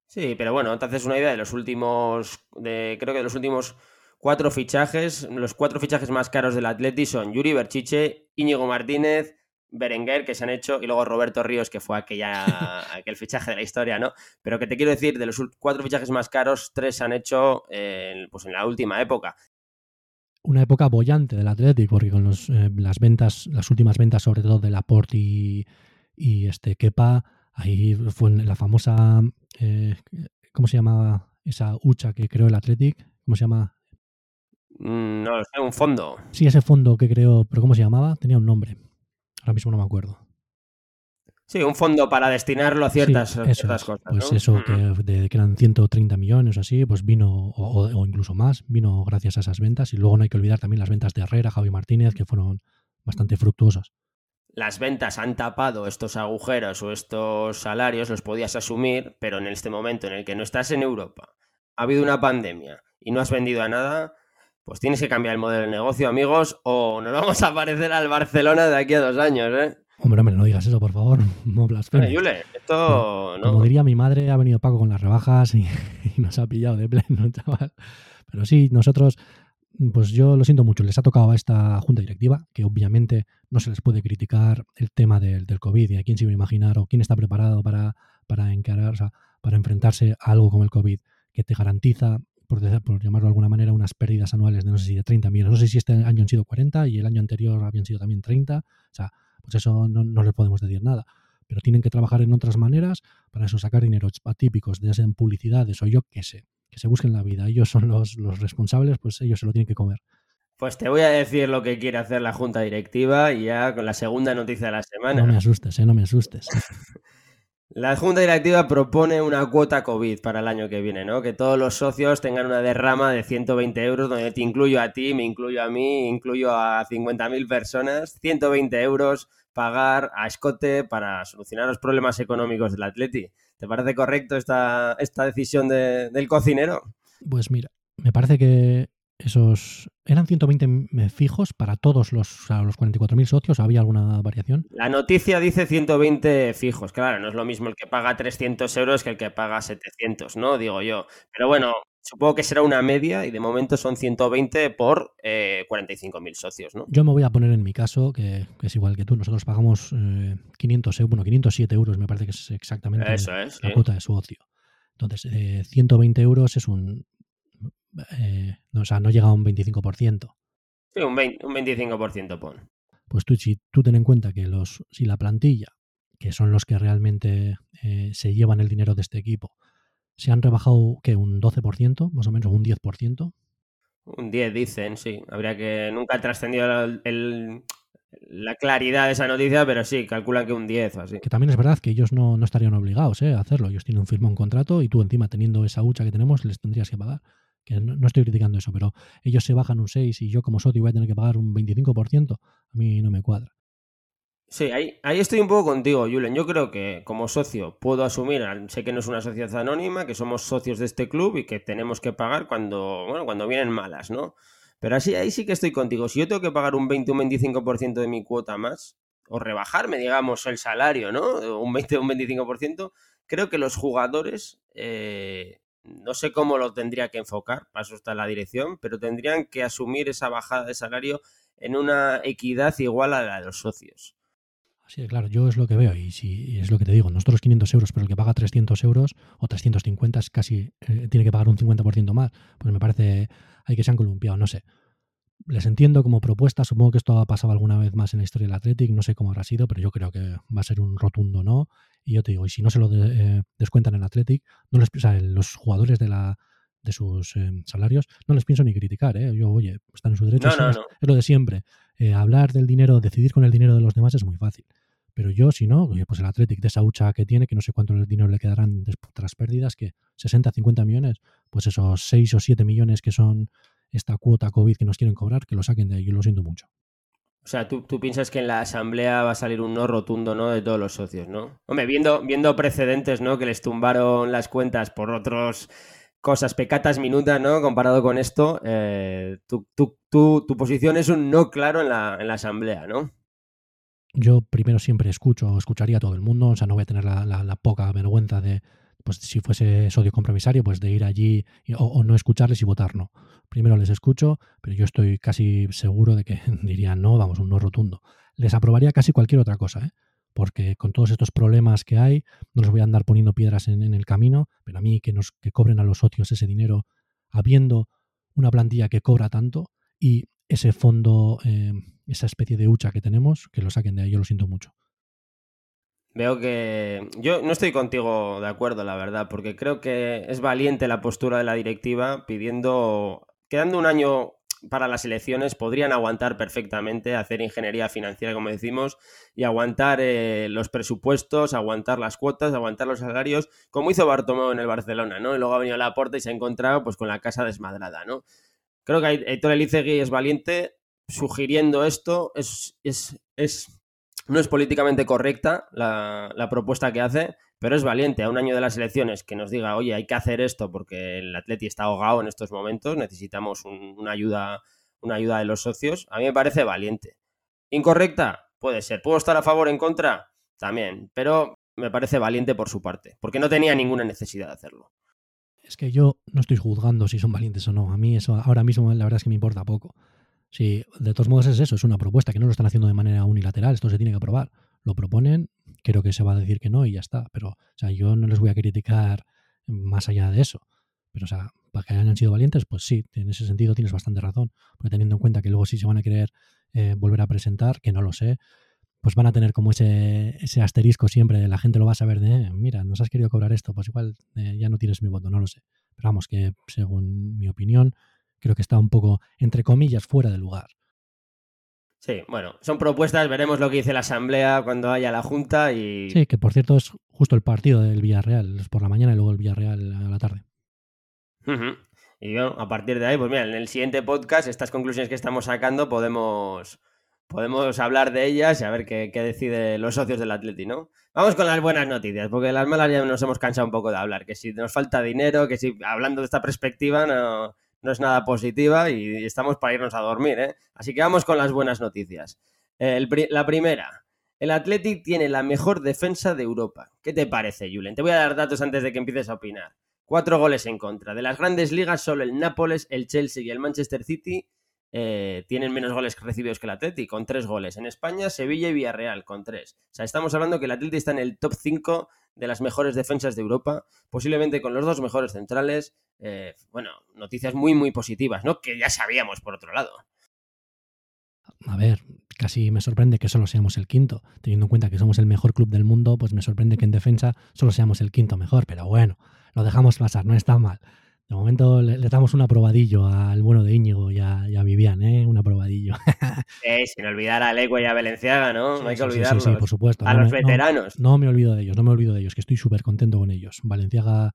Speaker 2: Sí, pero bueno, entonces una idea de los últimos, de, creo que de los últimos cuatro fichajes, los cuatro fichajes más caros del Atleti son Yuri Berchiche, Íñigo Martínez, Berenguer que se han hecho y luego Roberto Ríos, que fue aquella, aquel fichaje de la historia, ¿no? Pero que te quiero decir, de los cuatro fichajes más caros, tres se han hecho pues en la última época.
Speaker 3: Una época bollante del Atlético, porque con los, eh, las ventas, las últimas ventas, sobre todo de Laporte y, y este Kepa, ahí fue la famosa, eh, ¿cómo se llamaba esa hucha que creó el Atlético? ¿Cómo se llama?
Speaker 2: Mm, no, es un fondo.
Speaker 3: Sí, ese fondo que creó, pero ¿cómo se llamaba? Tenía un nombre. Ahora mismo no me acuerdo.
Speaker 2: Sí, un fondo para destinarlo a ciertas, cosas.
Speaker 3: Pues eso, que, de, que, eran 130 millones o así, pues vino, o, incluso más, vino gracias a esas ventas. Y luego no hay que olvidar también las ventas de Herrera, Javi Martínez, que fueron bastante fructuosas.
Speaker 2: Las ventas han tapado estos agujeros o estos salarios, los podías asumir, pero en este momento en el que no estás en Europa, ha habido una pandemia y no has vendido a nada, pues tienes que cambiar el modelo de negocio, amigos, o nos vamos a parecer al Barcelona de aquí a dos años, ¿eh?
Speaker 3: Hombre, hombre, no digas eso, por favor. No blasfemes.
Speaker 2: Yule, esto no.
Speaker 3: Como diría mi madre, ha venido Paco con las rebajas y, nos ha pillado de pleno, chaval. Pero sí, nosotros, pues yo lo siento mucho, les ha tocado a esta junta directiva, que obviamente no se les puede criticar el tema del, del COVID y a quién se iba a imaginar o quién está preparado para, para encarar, o sea, para enfrentarse a algo como el COVID, que te garantiza por, llamarlo de alguna manera, unas pérdidas anuales de no sé si de 30 millones. No sé si este año han sido 40 y el año anterior habían sido también 30. O sea, pues eso no, no les podemos decir nada. Pero tienen que trabajar en otras maneras para eso, sacar dinero atípicos, ya sean publicidades o yo qué sé, que se busquen la vida. Ellos son los, los responsables, pues ellos se lo tienen que comer.
Speaker 2: Pues te voy a decir lo que quiere hacer la Junta Directiva y ya con la segunda noticia de la semana.
Speaker 3: No me asustes, ¿eh? no me asustes.
Speaker 2: La Junta Directiva propone una cuota COVID para el año que viene, ¿no? Que todos los socios tengan una derrama de 120 euros, donde te incluyo a ti, me incluyo a mí, incluyo a 50.000 personas, 120 euros pagar a escote para solucionar los problemas económicos del Atleti. ¿Te parece correcto esta, esta decisión del cocinero?
Speaker 3: Pues mira, me parece que esos eran 120 fijos para todos los, los 44.000 socios. ¿Había alguna variación?
Speaker 2: La noticia dice 120 fijos. Claro, no es lo mismo el que paga 300 euros que el que paga 700, ¿no? Digo yo. Pero bueno, supongo que será una media y de momento son 120 por eh, 45.000 socios, ¿no?
Speaker 3: Yo me voy a poner en mi caso, que, es igual que tú. Nosotros pagamos 500 eh, bueno, 507 euros me parece que es exactamente la cuota de su ocio. Entonces, 120 eh, euros es un, eh, o sea, no llega a un 25%.
Speaker 2: Sí, un, 20, un 25% pon.
Speaker 3: Pues tú, si tú ten en cuenta que los, si la plantilla, que son los que realmente eh, se llevan el dinero de este equipo, se han rebajado que un 12%, más o menos, un 10%.
Speaker 2: Un 10 dicen, sí. Habría que. Nunca ha trascendido el, el, la claridad de esa noticia, pero sí, calculan que un 10 o así.
Speaker 3: Que también es verdad que ellos no, no estarían obligados ¿eh? a hacerlo. Ellos tienen un firma un contrato y tú encima teniendo esa hucha que tenemos les tendrías que pagar. No, estoy criticando eso, pero ellos se bajan un 6 y yo como socio voy a tener que pagar un 25%. A mí no me cuadra.
Speaker 2: Sí, ahí, ahí estoy un poco contigo, Julen. Yo creo que como socio puedo asumir, sé que no es una sociedad anónima, que somos socios de este club y que tenemos que pagar cuando, bueno, cuando vienen malas, ¿no? Pero así, ahí sí que estoy contigo. Si yo tengo que pagar un 20 o un 25% de mi cuota más, o rebajarme, digamos, el salario, ¿no? Un 20 o un 25%, creo que los jugadores, eh, no sé cómo lo tendría que enfocar, para eso está la dirección, pero tendrían que asumir esa bajada de salario en una equidad igual a la de los socios.
Speaker 3: Sí, claro, yo es lo que veo y, si, y es lo que te digo. Nosotros 500 euros, pero el que paga 300 euros o 350 es casi, eh, tiene que pagar un 50% más. Pues me parece, hay que se han columpiado, no sé. Les entiendo como propuesta, supongo que esto ha pasado alguna vez más en la historia del Athletic, no sé cómo habrá sido, pero yo creo que va a ser un rotundo no. Y yo te digo, y si no se lo de, eh, descuentan en el Athletic, no les, o sea, los jugadores de la, de sus eh, salarios, no les pienso ni criticar, ¿eh? Yo, oye, están en su derecho,
Speaker 2: No, no,
Speaker 3: es,
Speaker 2: no.
Speaker 3: es lo de siempre. Eh, hablar del dinero, decidir con el dinero de los demás es muy fácil. Pero yo, si no, oye, pues el Athletic de esa hucha que tiene, que no sé cuánto dinero le quedarán tras pérdidas, que 60, 50 millones, pues esos 6 o 7 millones que son esta cuota COVID que nos quieren cobrar, que lo saquen de ahí, yo lo siento mucho.
Speaker 2: O sea, ¿tú, tú piensas que en la asamblea va a salir un no rotundo, ¿no? De todos los socios, ¿no? Hombre, viendo, viendo precedentes, ¿no? Que les tumbaron las cuentas por otros cosas pecatas minutas, ¿no? Comparado con esto, eh, tu, posición es un no claro en la, en la asamblea, ¿no?
Speaker 3: Yo primero siempre escucho, escucharía a todo el mundo, o sea, no voy a tener la, la, la poca vergüenza de, pues si fuese socio compromisario, pues de ir allí o, no escucharles y votar no. Primero les escucho, pero yo estoy casi seguro de que dirían no, vamos, un no rotundo. Les aprobaría casi cualquier otra cosa, ¿eh? porque con todos estos problemas que hay, no les voy a andar poniendo piedras en, en el camino, pero a mí que nos que cobren a los socios ese dinero, habiendo una plantilla que cobra tanto y ese fondo, eh, esa especie de hucha que tenemos, que lo saquen de ahí, yo lo siento mucho.
Speaker 2: Veo que yo no estoy contigo de acuerdo, la verdad, porque creo que es valiente la postura de la directiva pidiendo, quedando un año para las elecciones, podrían aguantar perfectamente, hacer ingeniería financiera, como decimos, y aguantar eh, los presupuestos, aguantar las cuotas, aguantar los salarios, como hizo Bartomeu en el Barcelona, ¿no? Y luego ha venido la puerta y se ha encontrado pues con la casa desmadrada, ¿no? Creo que Aitor Elizegui es valiente sugiriendo esto, es, es, es no es políticamente correcta la, propuesta que hace, pero es valiente a un año de las elecciones que nos diga, oye, hay que hacer esto porque el Atleti está ahogado en estos momentos, necesitamos un, una, ayuda, una ayuda de los socios. A mí me parece valiente. ¿Incorrecta? Puede ser. ¿Puedo estar a favor o en contra? También. Pero me parece valiente por su parte, porque no tenía ninguna necesidad de hacerlo.
Speaker 3: Es que yo no estoy juzgando si son valientes o no. A mí eso ahora mismo la verdad es que me importa poco. Sí, de todos modos es eso, es una propuesta que no lo están haciendo de manera unilateral, esto se tiene que aprobar. Lo proponen, creo que se va a decir que no y ya está. Pero, o sea, yo no les voy a criticar más allá de eso. Pero, o sea, para que hayan sido valientes, pues sí, en ese sentido tienes bastante razón. Porque teniendo en cuenta que luego sí se van a querer eh, volver a presentar, que no lo sé, pues van a tener como ese, ese asterisco siempre de la gente lo va a saber de, eh, mira, nos has querido cobrar esto, pues igual eh, ya no tienes mi voto, no lo sé. Pero vamos, que según mi opinión, creo que está un poco, entre comillas, fuera de lugar.
Speaker 2: Sí, bueno, son propuestas, veremos lo que dice la Asamblea cuando haya la Junta y...
Speaker 3: Sí, que por cierto es justo el partido del Villarreal, es por la mañana y luego el Villarreal a la tarde.
Speaker 2: Uh -huh. Y bueno, a partir de ahí, pues mira, en el siguiente podcast, estas conclusiones que estamos sacando, podemos, podemos hablar de ellas y a ver qué, qué deciden los socios del Atleti, ¿no? Vamos con las buenas noticias, porque las malas ya nos hemos cansado un poco de hablar, que si nos falta dinero, que si hablando de esta perspectiva no no es nada positiva y estamos para irnos a dormir, ¿eh? Así que vamos con las buenas noticias. La primera, el Athletic tiene la mejor defensa de Europa. ¿Qué te parece, Julen? Te voy a dar datos antes de que empieces a opinar. Cuatro goles en contra. De las grandes ligas, solo el Nápoles, el Chelsea y el Manchester City eh, tienen menos goles recibidos que el Atleti, con tres goles. En España, Sevilla y Villarreal, con tres. O sea, estamos hablando que el Atleti está en el top 5 de las mejores defensas de Europa, posiblemente con los dos mejores centrales. Eh, bueno, noticias muy, muy positivas, ¿no? Que ya sabíamos por otro lado.
Speaker 3: A ver, casi me sorprende que solo seamos el quinto. Teniendo en cuenta que somos el mejor club del mundo, pues me sorprende que en defensa solo seamos el quinto mejor. Pero bueno, lo dejamos pasar, no está mal. De momento le, damos un aprobadillo al bueno de Íñigo y a, Vivian, ¿eh? Un aprobadillo.
Speaker 2: eh, sin olvidar a Legua y a Valenciaga, ¿no? no hay que olvidarlos.
Speaker 3: Sí, sí, por supuesto.
Speaker 2: A los veteranos.
Speaker 3: No, me olvido de ellos, no me olvido de ellos, que estoy súper contento con ellos. Valenciaga,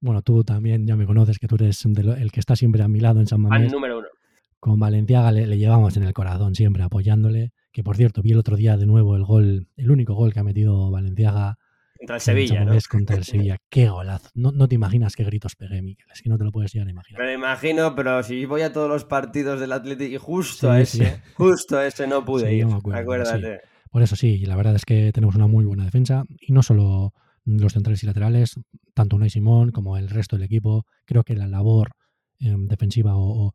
Speaker 3: bueno, tú también ya me conoces, que tú eres el que está siempre a mi lado en San Mamés.
Speaker 2: Al número uno.
Speaker 3: Con Valenciaga le, llevamos en el corazón siempre apoyándole. Que por cierto, vi el otro día de nuevo el gol, el único gol que ha metido Valenciaga
Speaker 2: contra el Sevilla, ¿no?
Speaker 3: contra el Sevilla. Qué golazo. No, no, te imaginas qué gritos pegué, Miquel. Es que no te lo puedes llegar a imaginar.
Speaker 2: Me lo imagino, pero si voy a todos los partidos del Atlético y justo a ese, justo a ese no pude ir. acuérdate.
Speaker 3: Por eso sí, la verdad es que tenemos una muy buena defensa y no solo los centrales y laterales, tanto Unai Simón como el resto del equipo. Creo que la labor em, defensiva o,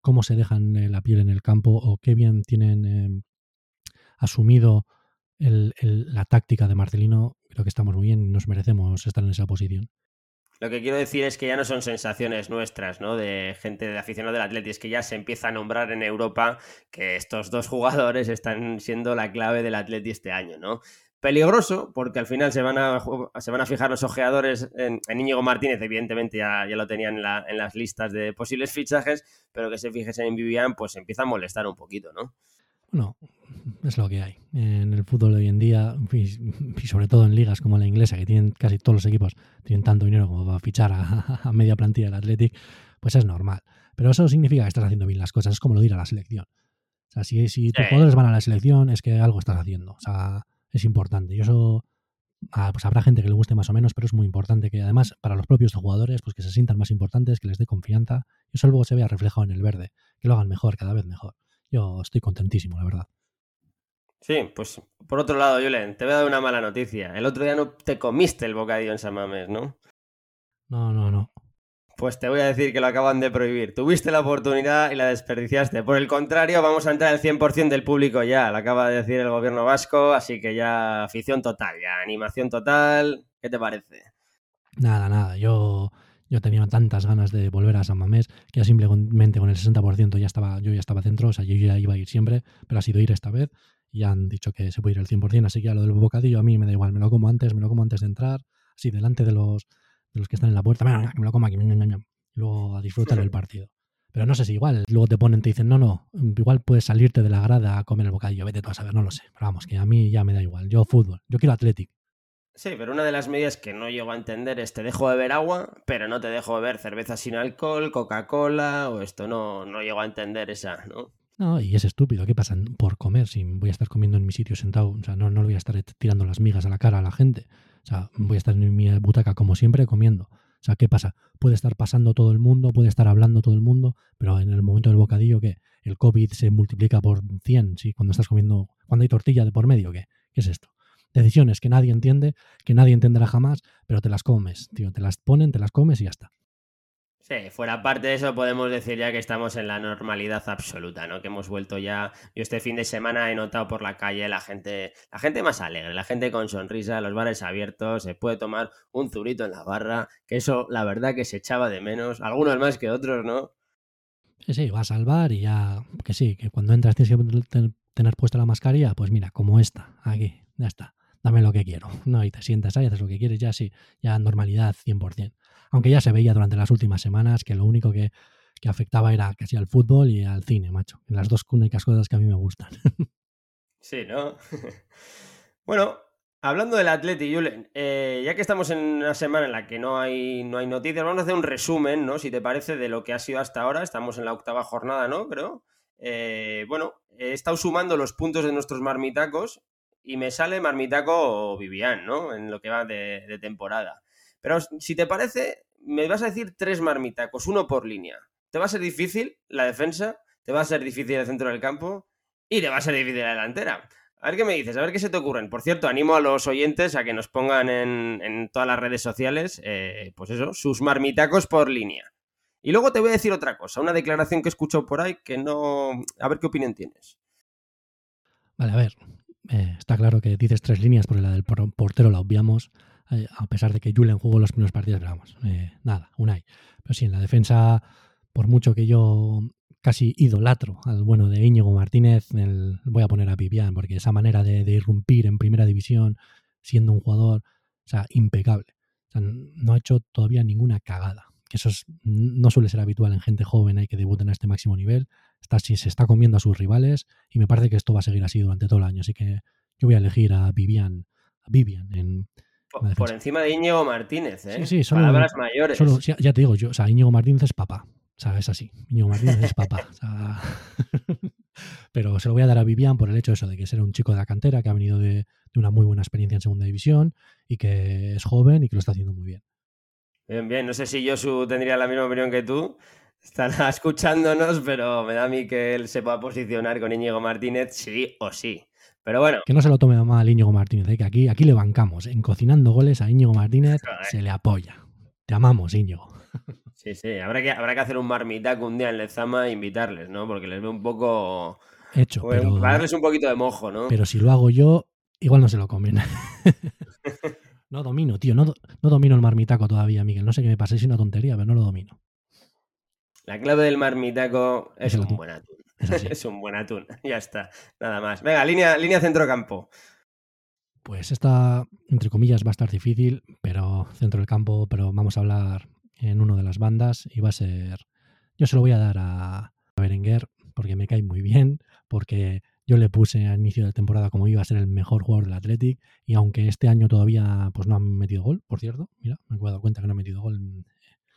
Speaker 3: cómo se dejan eh, la piel en el campo o qué bien tienen em, asumido la táctica de Marcelino que estamos muy bien nos merecemos estar en esa posición.
Speaker 2: Lo que quiero decir es que ya no son sensaciones nuestras, ¿no? De gente de aficionado del Atleti, es que ya se empieza a nombrar en Europa que estos dos jugadores están siendo la clave del Atleti este año, ¿no? Peligroso, porque al final se van a, se van a fijar los ojeadores en, Íñigo Martínez, evidentemente ya, ya lo tenían en, la, en, las listas de posibles fichajes, pero que se fijesen en Vivian, pues empieza a molestar un poquito, ¿no?
Speaker 3: Bueno, es lo que hay. En el fútbol de hoy en día, y sobre todo en ligas como la inglesa, que tienen casi todos los equipos, tienen tanto dinero como para fichar a, media plantilla del Athletic, pues es normal. Pero eso significa que estás haciendo bien las cosas. Es como lo dirá a la selección. O sea, si, si tus jugadores van a la selección, es que algo estás haciendo. O sea, es importante. Y eso, ah, pues habrá gente que le guste más o menos, pero es muy importante que además para los propios jugadores, pues que se sientan más importantes, que les dé confianza. Y eso luego se vea reflejado en el verde. Que lo hagan mejor, cada vez mejor. Yo estoy contentísimo, la verdad.
Speaker 2: Sí, pues por otro lado, Julen, te voy a dar una mala noticia. El otro día no te comiste el bocadillo en San Mamés, ¿no?
Speaker 3: No, no, no.
Speaker 2: Pues te voy a decir que lo acaban de prohibir. Tuviste la oportunidad y la desperdiciaste. Por el contrario, vamos a entrar al 100% del público ya. Lo acaba de decir el gobierno vasco, así que ya afición total, ya animación total. ¿Qué te parece?
Speaker 3: Nada, nada. Yo yo tenía tantas ganas de volver a San Mamés que ya simplemente con el 60% ya estaba, yo ya estaba dentro, o sea, yo ya iba a ir siempre, pero ha sido ir esta vez y han dicho que se puede ir el 100%, así que ya lo del bocadillo a mí me da igual, me lo como antes, me lo como antes de entrar, así delante de los, de los que están en la puerta, que me lo como aquí, luego a disfrutar del partido. Pero no sé si igual, luego te ponen, te dicen, no, no, igual puedes salirte de la grada a comer el bocadillo, vete tú a saber, no lo sé. Pero vamos, que a mí ya me da igual. Yo fútbol, yo quiero Athletic.
Speaker 2: Sí, pero una de las medidas que no llego a entender es te dejo beber agua, pero no te dejo beber cerveza sin alcohol, Coca-Cola o esto, no, no llego a entender esa, ¿no?
Speaker 3: No, y es estúpido, ¿qué pasa? Por comer, si voy a estar comiendo en mi sitio sentado, o sea, no, no le voy a estar tirando las migas a la cara a la gente, o sea, voy a estar en mi butaca como siempre comiendo. O sea, ¿qué pasa? Puede estar pasando todo el mundo, puede estar hablando todo el mundo, pero en el momento del bocadillo, ¿qué? El COVID se multiplica por 100, ¿sí? Cuando estás comiendo, cuando hay tortilla de por medio, ¿qué? ¿Qué es esto? Decisiones que nadie entiende, que nadie entenderá jamás, pero te las comes, tío, te las ponen, te las comes y ya está.
Speaker 2: Sí, fuera parte de eso podemos decir ya que estamos en la normalidad absoluta, ¿no? Que hemos vuelto ya. Yo este fin de semana he notado por la calle la gente, la gente más alegre, la gente con sonrisa, los bares abiertos, se puede tomar un zurito en la barra, que eso la verdad que se echaba de menos, algunos más que otros, ¿no?
Speaker 3: Sí, sí, vas al bar y ya, que sí, que cuando entras tienes que tener puesta la mascarilla, pues mira, como esta, aquí, ya está dame lo que quiero. No, y te sientas ahí, haces lo que quieres, ya sí, ya normalidad 100%. Aunque ya se veía durante las últimas semanas que lo único que, afectaba era casi al fútbol y al cine, macho. Las dos únicas cosas que a mí me gustan.
Speaker 2: Sí, ¿no? bueno, hablando del Atleti, Julen, eh, ya que estamos en una semana en la que no hay, no hay noticias, vamos a hacer un resumen, ¿no? Si te parece, de lo que ha sido hasta ahora. Estamos en la octava jornada, ¿no? Creo. Eh, bueno, he estado sumando los puntos de nuestros marmitacos y me sale Marmitaco o Vivian, ¿no? En lo que va de, temporada. Pero si te parece, me vas a decir tres marmitacos, uno por línea. Te va a ser difícil la defensa, te va a ser difícil el centro del campo y te va a ser difícil la delantera. A ver qué me dices, a ver qué se te ocurren. Por cierto, animo a los oyentes a que nos pongan en, todas las redes sociales, eh, pues eso, sus marmitacos por línea. Y luego te voy a decir otra cosa, una declaración que escucho por ahí que no... A ver qué opinión tienes.
Speaker 3: Vale, a ver, eh, está claro que dices tres líneas porque la del portero la obviamos, eh, a pesar de que Julen jugó los primeros partidos, pero vamos, eh, nada, Pero sí, en la defensa, por mucho que yo casi idolatro al bueno de Íñigo Martínez. El, voy a poner a Vivian, porque esa manera de, irrumpir en primera división, siendo un jugador, o sea, impecable. No ha hecho todavía ninguna cagada. Que eso es, no suele ser habitual en gente joven hay que debuten a este máximo nivel. Está, se está comiendo a sus rivales y me parece que esto va a seguir así durante todo el año. Así que yo voy a elegir a Vivian, a Vivian en,
Speaker 2: por, por, encima de Íñigo Martínez, ¿eh?
Speaker 3: Sí, sí, solo,
Speaker 2: Palabras mayores.
Speaker 3: Solo, ya, te digo, yo, o sea, Íñigo Martínez es papá. O sea, es así. Íñigo Martínez es papá. O sea, pero se lo voy a dar a Vivian por el hecho de eso, de que ser un chico de la cantera, que ha venido de, de, una muy buena experiencia en segunda división y que es joven y que lo está haciendo muy bien.
Speaker 2: Bien, bien. No sé si Josu tendría la misma opinión que tú. Estará escuchándonos, pero me da a mí que él se pueda posicionar con Íñigo Martínez sí o sí. Pero bueno.
Speaker 3: Que no se lo tome mal Íñigo Martínez, ¿eh? que aquí, aquí le bancamos. En Cocinando Goles a Íñigo Martínez Joder. se le apoya. Te amamos, Íñigo.
Speaker 2: Sí, sí, habrá que, habrá que hacer un marmitaco un día en Lezama e invitarles, ¿no? Porque les veo un poco...
Speaker 3: Hecho,
Speaker 2: bueno, pero... Para darles un poquito de mojo, ¿no?
Speaker 3: Pero si lo hago yo, igual no se lo comen. no domino, tío, no, no domino el marmitaco todavía, Miguel. No sé qué me pasa, es una tontería, pero no lo domino.
Speaker 2: La clave del marmitaco es, es un buen atún. Es, es, un buen atún, ya está, nada más. Venga, línea, línea centro-campo.
Speaker 3: Pues esta, entre comillas, va a estar difícil, pero centro del campo, pero vamos a hablar en una de las bandas y va a ser... Yo se lo voy a dar a Berenguer porque me cae muy bien, porque yo le puse al inicio de temporada como iba a ser el mejor jugador del Athletic y aunque este año todavía pues no han metido gol, por cierto, mira, me he dado cuenta que no ha metido gol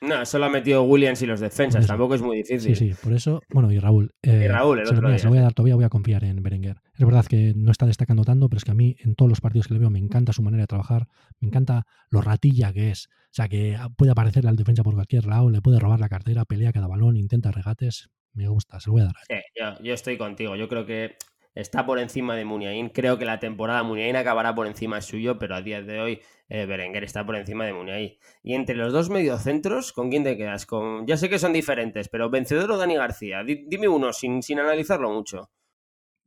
Speaker 2: no, solo ha metido Williams y los defensas, tampoco es muy difícil.
Speaker 3: Sí, sí, por eso, bueno, y Raúl.
Speaker 2: Eh, y Raúl, el
Speaker 3: se,
Speaker 2: otro
Speaker 3: lo,
Speaker 2: día,
Speaker 3: se lo voy a dar todavía, voy a confiar en Berenguer. Es verdad que no está destacando tanto, pero es que a mí en todos los partidos que le veo me encanta su manera de trabajar, me encanta lo ratilla que es. O sea, que puede aparecerle al defensa por cualquier lado, le puede robar la cartera, pelea cada balón, intenta regates. Me gusta, se lo voy a dar.
Speaker 2: Sí, yo, yo estoy contigo. Yo creo que está por encima de Muniain. Creo que la temporada Muniain acabará por encima suyo, pero a día de hoy eh, Berenguer está por encima de Muniain. Y entre los dos mediocentros, ¿con quién te quedas? Con... Ya sé que son diferentes, pero vencedor o Dani García. D dime uno sin, sin analizarlo mucho.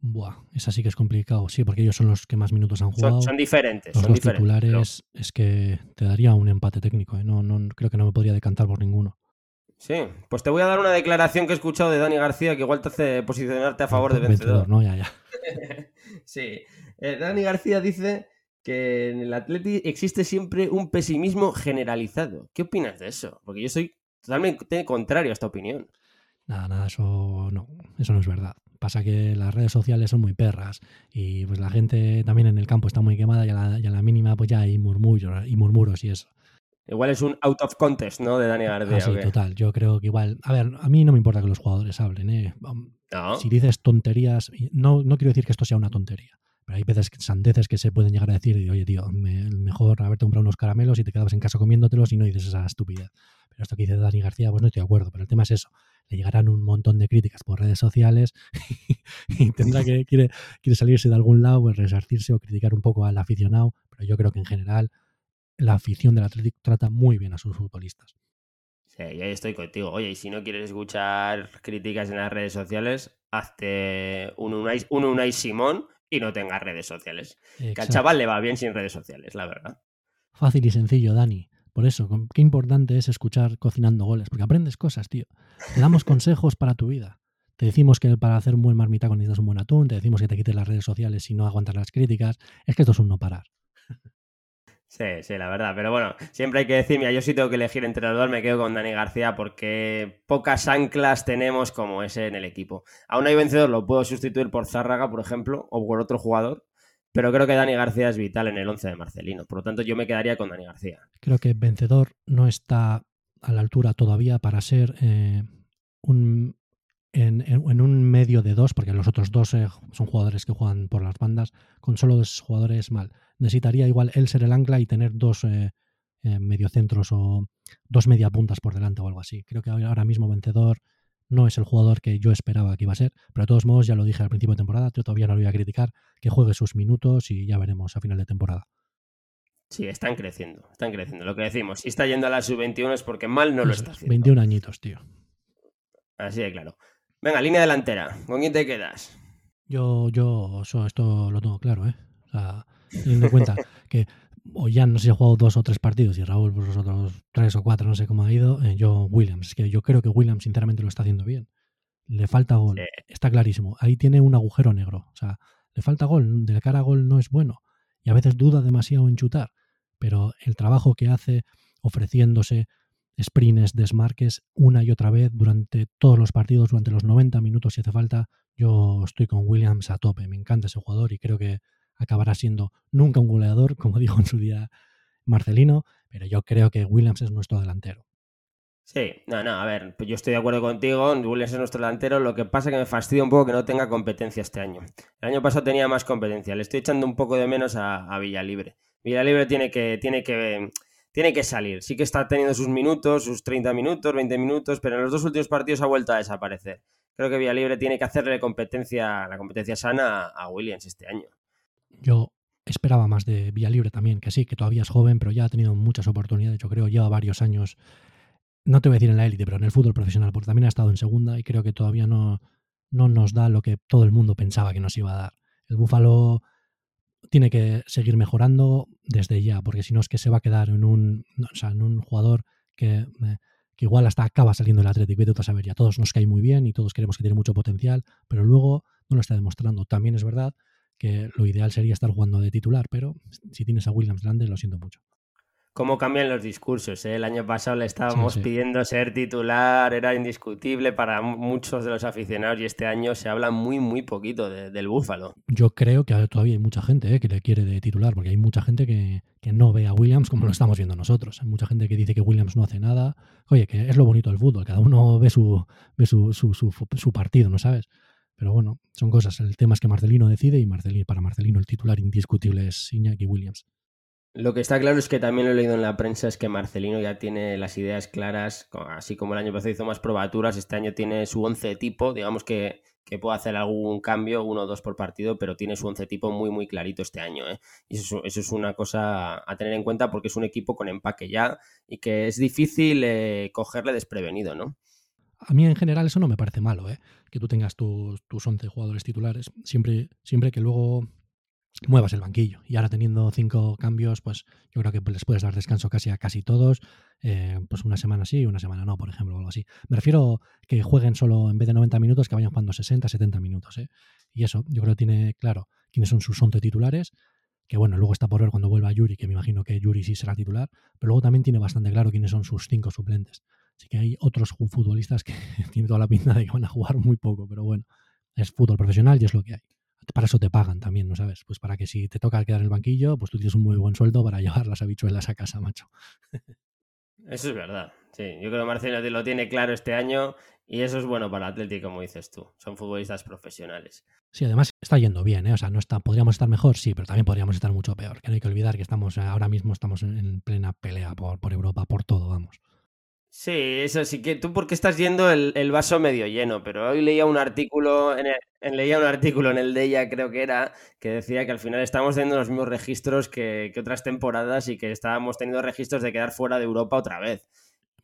Speaker 3: Buah, esa sí que es complicado, sí, porque ellos son los que más minutos han jugado.
Speaker 2: Son, son diferentes.
Speaker 3: Los
Speaker 2: son
Speaker 3: dos
Speaker 2: diferentes,
Speaker 3: titulares
Speaker 2: pero...
Speaker 3: es que te daría un empate técnico. ¿eh? No, no, creo que no me podría decantar por ninguno.
Speaker 2: Sí, pues te voy a dar una declaración que he escuchado de Dani García que igual te hace posicionarte a favor de vencedor.
Speaker 3: vencedor ¿no? Ya, ya.
Speaker 2: sí. Eh, Dani García dice que en el Atleti existe siempre un pesimismo generalizado. ¿Qué opinas de eso? Porque yo soy totalmente contrario a esta opinión.
Speaker 3: Nada, nada, eso no, eso no es verdad. Pasa que las redes sociales son muy perras y pues la gente también en el campo está muy quemada y a la, y a la mínima pues ya hay murmullos y murmuros y eso.
Speaker 2: Igual es un out of contest, ¿no? De Dani García.
Speaker 3: Ah, sí, total. Yo creo que igual. A ver, a mí no me importa que los jugadores hablen, ¿eh?
Speaker 2: No.
Speaker 3: Si dices tonterías, no, no quiero decir que esto sea una tontería. Pero hay veces, sandeces que se pueden llegar a decir, y, oye, tío, me, mejor haberte comprado unos caramelos y te quedabas en casa comiéndotelos y no dices esa estupidez. Pero esto que dice Dani García, pues no estoy de acuerdo. Pero el tema es eso. Le llegarán un montón de críticas por redes sociales y tendrá que, quiere, quiere salirse de algún lado, pues resarcirse o criticar un poco al aficionado. Pero yo creo que en general la afición del Atlético trata muy bien a sus futbolistas.
Speaker 2: Sí, y ahí estoy contigo. Oye, y si no quieres escuchar críticas en las redes sociales, hazte un Unai, un Unai Simón y no tengas redes sociales. Exacto. Que al chaval le va bien sin redes sociales, la verdad.
Speaker 3: Fácil y sencillo, Dani. Por eso, qué importante es escuchar cocinando goles, porque aprendes cosas, tío. Te damos consejos para tu vida. Te decimos que para hacer un buen marmitaco necesitas un buen atún, te decimos que te quites las redes sociales si no aguantas las críticas. Es que esto es un no parar.
Speaker 2: Sí, sí, la verdad. Pero bueno, siempre hay que decir, mira, yo sí tengo que elegir entre los dos, me quedo con Dani García porque pocas anclas tenemos como ese en el equipo. Aún hay vencedor, lo puedo sustituir por Zárraga, por ejemplo, o por otro jugador, pero creo que Dani García es vital en el 11 de Marcelino. Por lo tanto, yo me quedaría con Dani García.
Speaker 3: Creo que vencedor no está a la altura todavía para ser eh, un, en, un medio de dos, porque los otros dos eh, son jugadores que juegan por las bandas, con solo dos jugadores mal. Necesitaría igual él ser el ancla y tener dos eh, eh, mediocentros o dos media puntas por delante o algo así. Creo que ahora mismo vencedor no es el jugador que yo esperaba que iba a ser, pero de todos modos ya lo dije al principio de temporada, yo todavía no lo voy a criticar, que juegue sus minutos y ya veremos a final de temporada.
Speaker 2: Sí, están creciendo, están creciendo. Lo que decimos, si está yendo a la sub-21 es porque mal no
Speaker 3: Eso
Speaker 2: lo está
Speaker 3: es,
Speaker 2: haciendo.
Speaker 3: 21 añitos, tío.
Speaker 2: Así de claro. Venga, línea delantera. ¿Con quién te quedas?
Speaker 3: Yo, yo, eso, esto lo tengo claro, ¿eh? O sea, teniendo en cuenta que Ollán no sé si ha jugado dos o tres partidos y Raúl pues los otros tres o cuatro, no sé cómo ha ido, eh, yo Williams. Es que yo creo que Williams sinceramente lo está haciendo bien. Le falta gol, está clarísimo. Ahí tiene un agujero negro. O sea, le falta gol, de cara a gol no es bueno. Y a veces duda demasiado en chutar. Pero el trabajo que hace ofreciéndose sprints, desmarques una y otra vez durante todos los partidos, durante los 90 minutos si hace falta, yo estoy con Williams a tope. Me encanta ese jugador y creo que acabará siendo nunca un goleador, como dijo en su día Marcelino, pero yo creo que Williams es nuestro delantero.
Speaker 2: Sí, no, no, a ver, pues yo estoy de acuerdo contigo, Williams es nuestro delantero, lo que pasa es que me fastidia un poco que no tenga competencia este año. El año pasado tenía más competencia, le estoy echando un poco de menos a, a Villalibre. Villalibre tiene que, tiene que tiene que salir. Sí que está teniendo sus minutos, sus 30 minutos, 20 minutos, pero en los dos últimos partidos ha vuelto a desaparecer. Creo que Libre tiene que hacerle competencia, la competencia sana a Williams este año.
Speaker 3: Yo esperaba más de Libre también, que sí, que todavía es joven, pero ya ha tenido muchas oportunidades. Yo creo lleva varios años, no te voy a decir en la élite, pero en el fútbol profesional, porque también ha estado en segunda y creo que todavía no, no nos da lo que todo el mundo pensaba que nos iba a dar. El Búfalo tiene que seguir mejorando desde ya, porque si no es que se va a quedar en un, en un jugador que, eh, que, igual hasta acaba saliendo el Atlético, vete a saber, ya todos nos cae muy bien y todos queremos que tiene mucho potencial, pero luego no lo está demostrando. También es verdad que lo ideal sería estar jugando de titular, pero si tienes a Williams grande, lo siento mucho
Speaker 2: cómo cambian los discursos. ¿eh? El año pasado le estábamos pidiendo ser titular, era indiscutible para muchos de los aficionados y este año se habla muy, muy poquito del Búfalo.
Speaker 3: Yo creo que todavía hay mucha gente ¿eh? que le quiere de titular, porque hay mucha gente que, no ve a Williams como lo estamos viendo nosotros. Hay mucha gente que dice que Williams no hace nada. Oye, que es lo bonito del fútbol, cada uno ve su, ve su, su, su, partido, ¿no sabes? Pero bueno, son cosas. El tema es que Marcelino decide y Marcelino, para Marcelino el titular indiscutible es Iñaki Williams.
Speaker 2: Lo que está claro es que también lo he leído en la prensa es que Marcelino ya tiene las ideas claras, así como el año pasado hizo más probaturas, este año tiene su once tipo, digamos que, que puede hacer algún cambio, uno o dos por partido, pero tiene su once tipo muy muy clarito este año. ¿eh? Y eso, eso, es una cosa a tener en cuenta porque es un equipo con empaque ya y que es difícil eh, cogerle desprevenido, ¿no?
Speaker 3: A mí en general eso no me parece malo, ¿eh? Que tú tengas tus, tus 11 jugadores titulares, siempre, siempre que luego muevas el banquillo. Y ahora teniendo cinco cambios, pues yo creo que les puedes dar descanso casi a casi todos. Eh, pues una semana sí, una semana no, por ejemplo, o algo así. Me refiero que jueguen solo en vez de 90 minutos, que vayan jugando 60, 70 minutos. ¿eh? Y eso, yo creo que tiene claro quiénes son sus 11 titulares. Que bueno, luego está por ver cuando vuelva Yuri, que me imagino que Yuri sí será titular. Pero luego también tiene bastante claro quiénes son sus cinco suplentes. Así que hay otros futbolistas que tienen toda la pinta de que van a jugar muy poco, pero bueno, es fútbol profesional y es lo que hay para eso te pagan también, ¿no sabes? Pues para que si te toca quedar en el banquillo, pues tú tienes un muy buen sueldo para llevar las habichuelas a casa, macho.
Speaker 2: Eso es verdad. Sí, yo creo que Marcelo lo tiene claro este año y eso es bueno para Atlético, como dices tú. Son futbolistas profesionales.
Speaker 3: Sí, además está yendo bien, ¿eh? O sea, no está, podríamos estar mejor, sí, pero también podríamos estar mucho peor. Que no hay que olvidar que estamos ahora mismo estamos en plena pelea por, por Europa, por todo, vamos.
Speaker 2: Sí, eso sí que tú porque estás yendo el, vaso medio lleno, pero hoy leía un artículo en, el, leía un artículo en el de ella, creo que era, que decía que al final estamos teniendo los mismos registros que, otras temporadas y que estábamos teniendo registros de quedar fuera de Europa otra vez.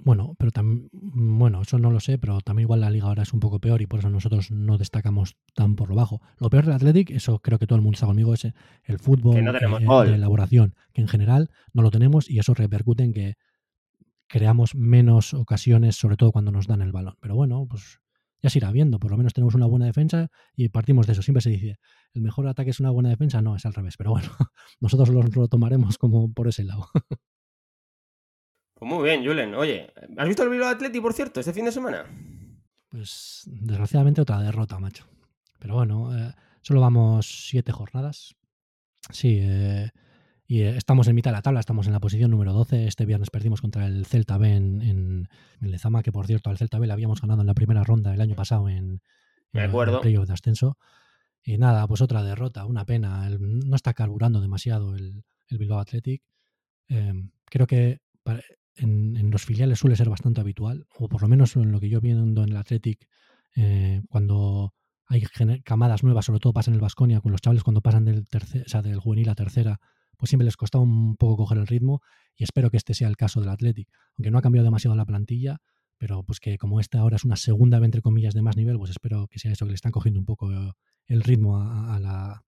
Speaker 3: Bueno, pero también, bueno, eso no lo sé, pero también igual la liga ahora es un poco peor y por eso nosotros no destacamos tan por lo bajo. Lo peor del Athletic, eso creo que todo el mundo está conmigo, es el fútbol
Speaker 2: que eh,
Speaker 3: de elaboración, que en general no lo tenemos y eso repercute en que creamos menos ocasiones, sobre todo cuando nos dan el balón. Pero bueno, pues ya se irá viendo. Por lo menos tenemos una buena defensa y partimos de eso. Siempre se dice, el mejor ataque es una buena defensa. No, es al revés. Pero bueno, nosotros lo, tomaremos como por ese lado.
Speaker 2: Pues muy bien, Julen. Oye, ¿has visto el Bilbao Atleti, por cierto, este fin de semana?
Speaker 3: Pues desgraciadamente otra derrota, macho. Pero bueno, eh, solo vamos siete jornadas. Sí, eh, y eh, estamos en mitad de la tabla, estamos en la posición número 12. Este viernes perdimos contra el Celta B en, en, Lezama, que por cierto al Celta B le habíamos ganado en la primera ronda el año pasado en,
Speaker 2: el
Speaker 3: playoff de ascenso. Y nada, pues otra derrota, una pena. no está carburando demasiado el, Bilbao Athletic. Em, creo que en, los filiales suele ser bastante habitual, o por lo menos en lo que yo viendo en el Athletic, eh, cuando hay camadas nuevas, sobre todo pasa en el Vasconia, con los chavales cuando pasan del, tercer, o sea, del juvenil a tercera, pues siempre les costaba un poco coger el ritmo y espero que este sea el caso del Athletic. Aunque no ha cambiado demasiado la plantilla, pero pues que como esta ahora es una segunda, entre comillas, de más nivel, pues espero que sea eso, que le están cogiendo un poco el ritmo a, la,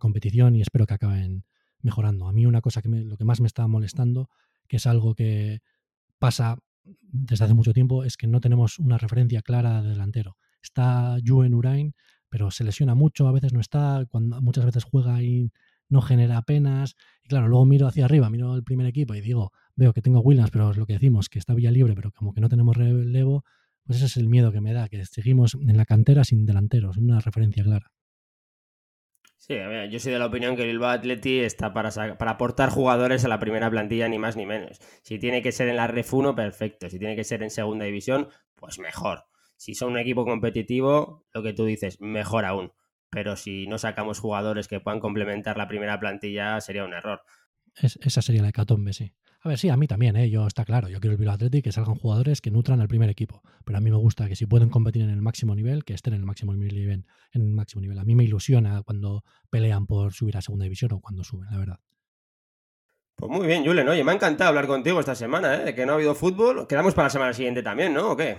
Speaker 3: competición y espero que acaben mejorando. A mí una cosa que lo que más me está molestando, que es algo que pasa desde hace mucho tiempo, es que no tenemos una referencia clara de delantero. está Juen Urain, pero se lesiona mucho, a veces no está, cuando, muchas veces juega y no genera apenas. Y claro, luego miro hacia arriba, miro el primer equipo y digo, veo que tengo Williams, pero es lo que decimos, que está Villa Libre, pero como que no tenemos relevo, pues ese es el miedo que me da, que seguimos en la cantera sin delanteros, una referencia clara.
Speaker 2: Sí, yo soy de la opinión que el Bilbao Atleti está para, para aportar jugadores a la primera plantilla, ni más ni menos. Si tiene que ser en la Ref 1, perfecto. Si tiene que ser en segunda división, pues mejor. Si son un equipo competitivo, lo que tú dices, mejor aún. Pero si no sacamos jugadores que puedan complementar la primera plantilla, sería un error.
Speaker 3: esa sería la hecatombe, sí. A ver, sí, a mí también, ¿eh? yo está claro, yo quiero el Bilbao Athletic que salgan jugadores que nutran al primer equipo, pero a mí me gusta que si pueden competir en el máximo nivel, que estén en el máximo nivel, en el máximo nivel. A mí me ilusiona cuando pelean por subir a segunda división o cuando suben, la verdad.
Speaker 2: Pues muy bien, Julen, oye, me ha encantado hablar contigo esta semana, ¿eh? que no ha habido fútbol. Quedamos para la semana siguiente también, ¿no? ¿O qué?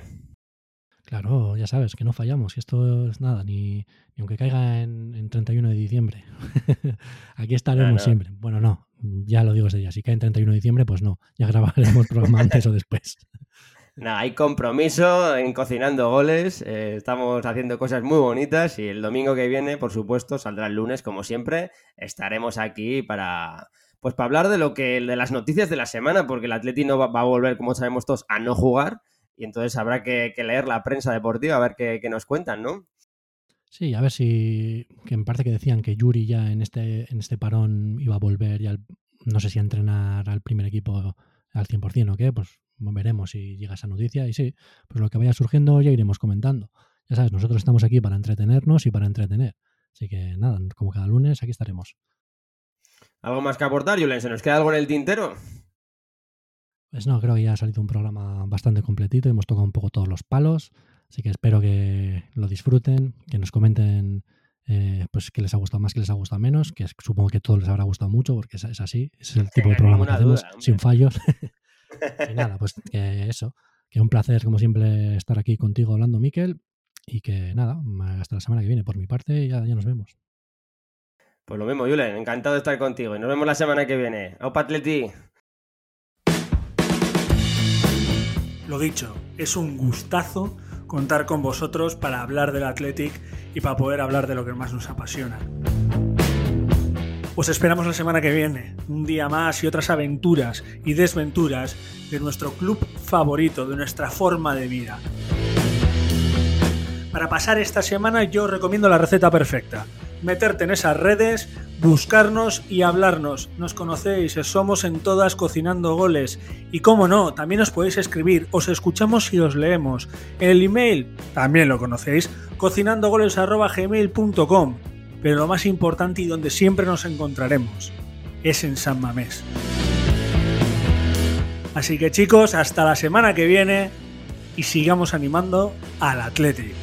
Speaker 3: Claro, ya sabes, que no fallamos, que esto es nada, ni, ni aunque caiga en, 31 de diciembre. Aquí estaremos siempre. Bueno, no, ya lo digo desde ya, si cae en 31 de diciembre, pues no, ya grabaremos programa antes o después.
Speaker 2: Nada, hay compromiso en cocinando goles, eh, estamos haciendo cosas muy bonitas y el domingo que viene, por supuesto, saldrá el lunes, como siempre, estaremos aquí para, pues para hablar de lo que, de las noticias de la semana, porque el Atleti no va, va a volver, como sabemos todos, a no jugar y entonces habrá que, leer la prensa deportiva a ver qué, nos cuentan, ¿no?
Speaker 3: Sí, a ver si. que me parece que decían que Yuri ya en este, en este parón iba a volver ya, no sé si a entrenar al primer equipo al 100% o qué, pues veremos si llega esa noticia y sí, pues lo que vaya surgiendo ya iremos comentando. Ya sabes, nosotros estamos aquí para entretenernos y para entretener. Así que nada, como cada lunes aquí estaremos.
Speaker 2: ¿Algo más que aportar, Julen? ¿Se nos queda algo en el tintero?
Speaker 3: Pues no, creo que ya ha salido un programa bastante completito, hemos tocado un poco todos los palos, así que espero que lo disfruten, que nos comenten eh, pues que les ha gustado más, que les ha gustado menos, que supongo que todos les habrá gustado mucho, porque es, así, es el tipo de programa que hacemos, sin fallos. y nada, pues que eso, que un placer como siempre estar aquí contigo hablando, Miquel, y que nada, hasta la semana que viene, por mi parte, ya, ya nos vemos.
Speaker 2: Pues lo mismo, Julen, encantado de estar contigo y nos vemos la semana que viene. ¡Aupa Atleti!
Speaker 1: Lo dicho, es un gustazo contar con vosotros para hablar del Athletic y para poder hablar de lo que más nos apasiona. Os esperamos la semana que viene, un día más y otras aventuras y desventuras de nuestro club favorito, de nuestra forma de vida. Para pasar esta semana yo os recomiendo la receta perfecta meterte en esas redes, buscarnos y hablarnos. Nos conocéis, somos en todas cocinando goles. Y como no, también os podéis escribir, os escuchamos y os leemos. El email, también lo conocéis, cocinandogoles.gmail.com. Pero lo más importante y donde siempre nos encontraremos es en San Mamés. Así que chicos, hasta la semana que viene y sigamos animando al Atlético.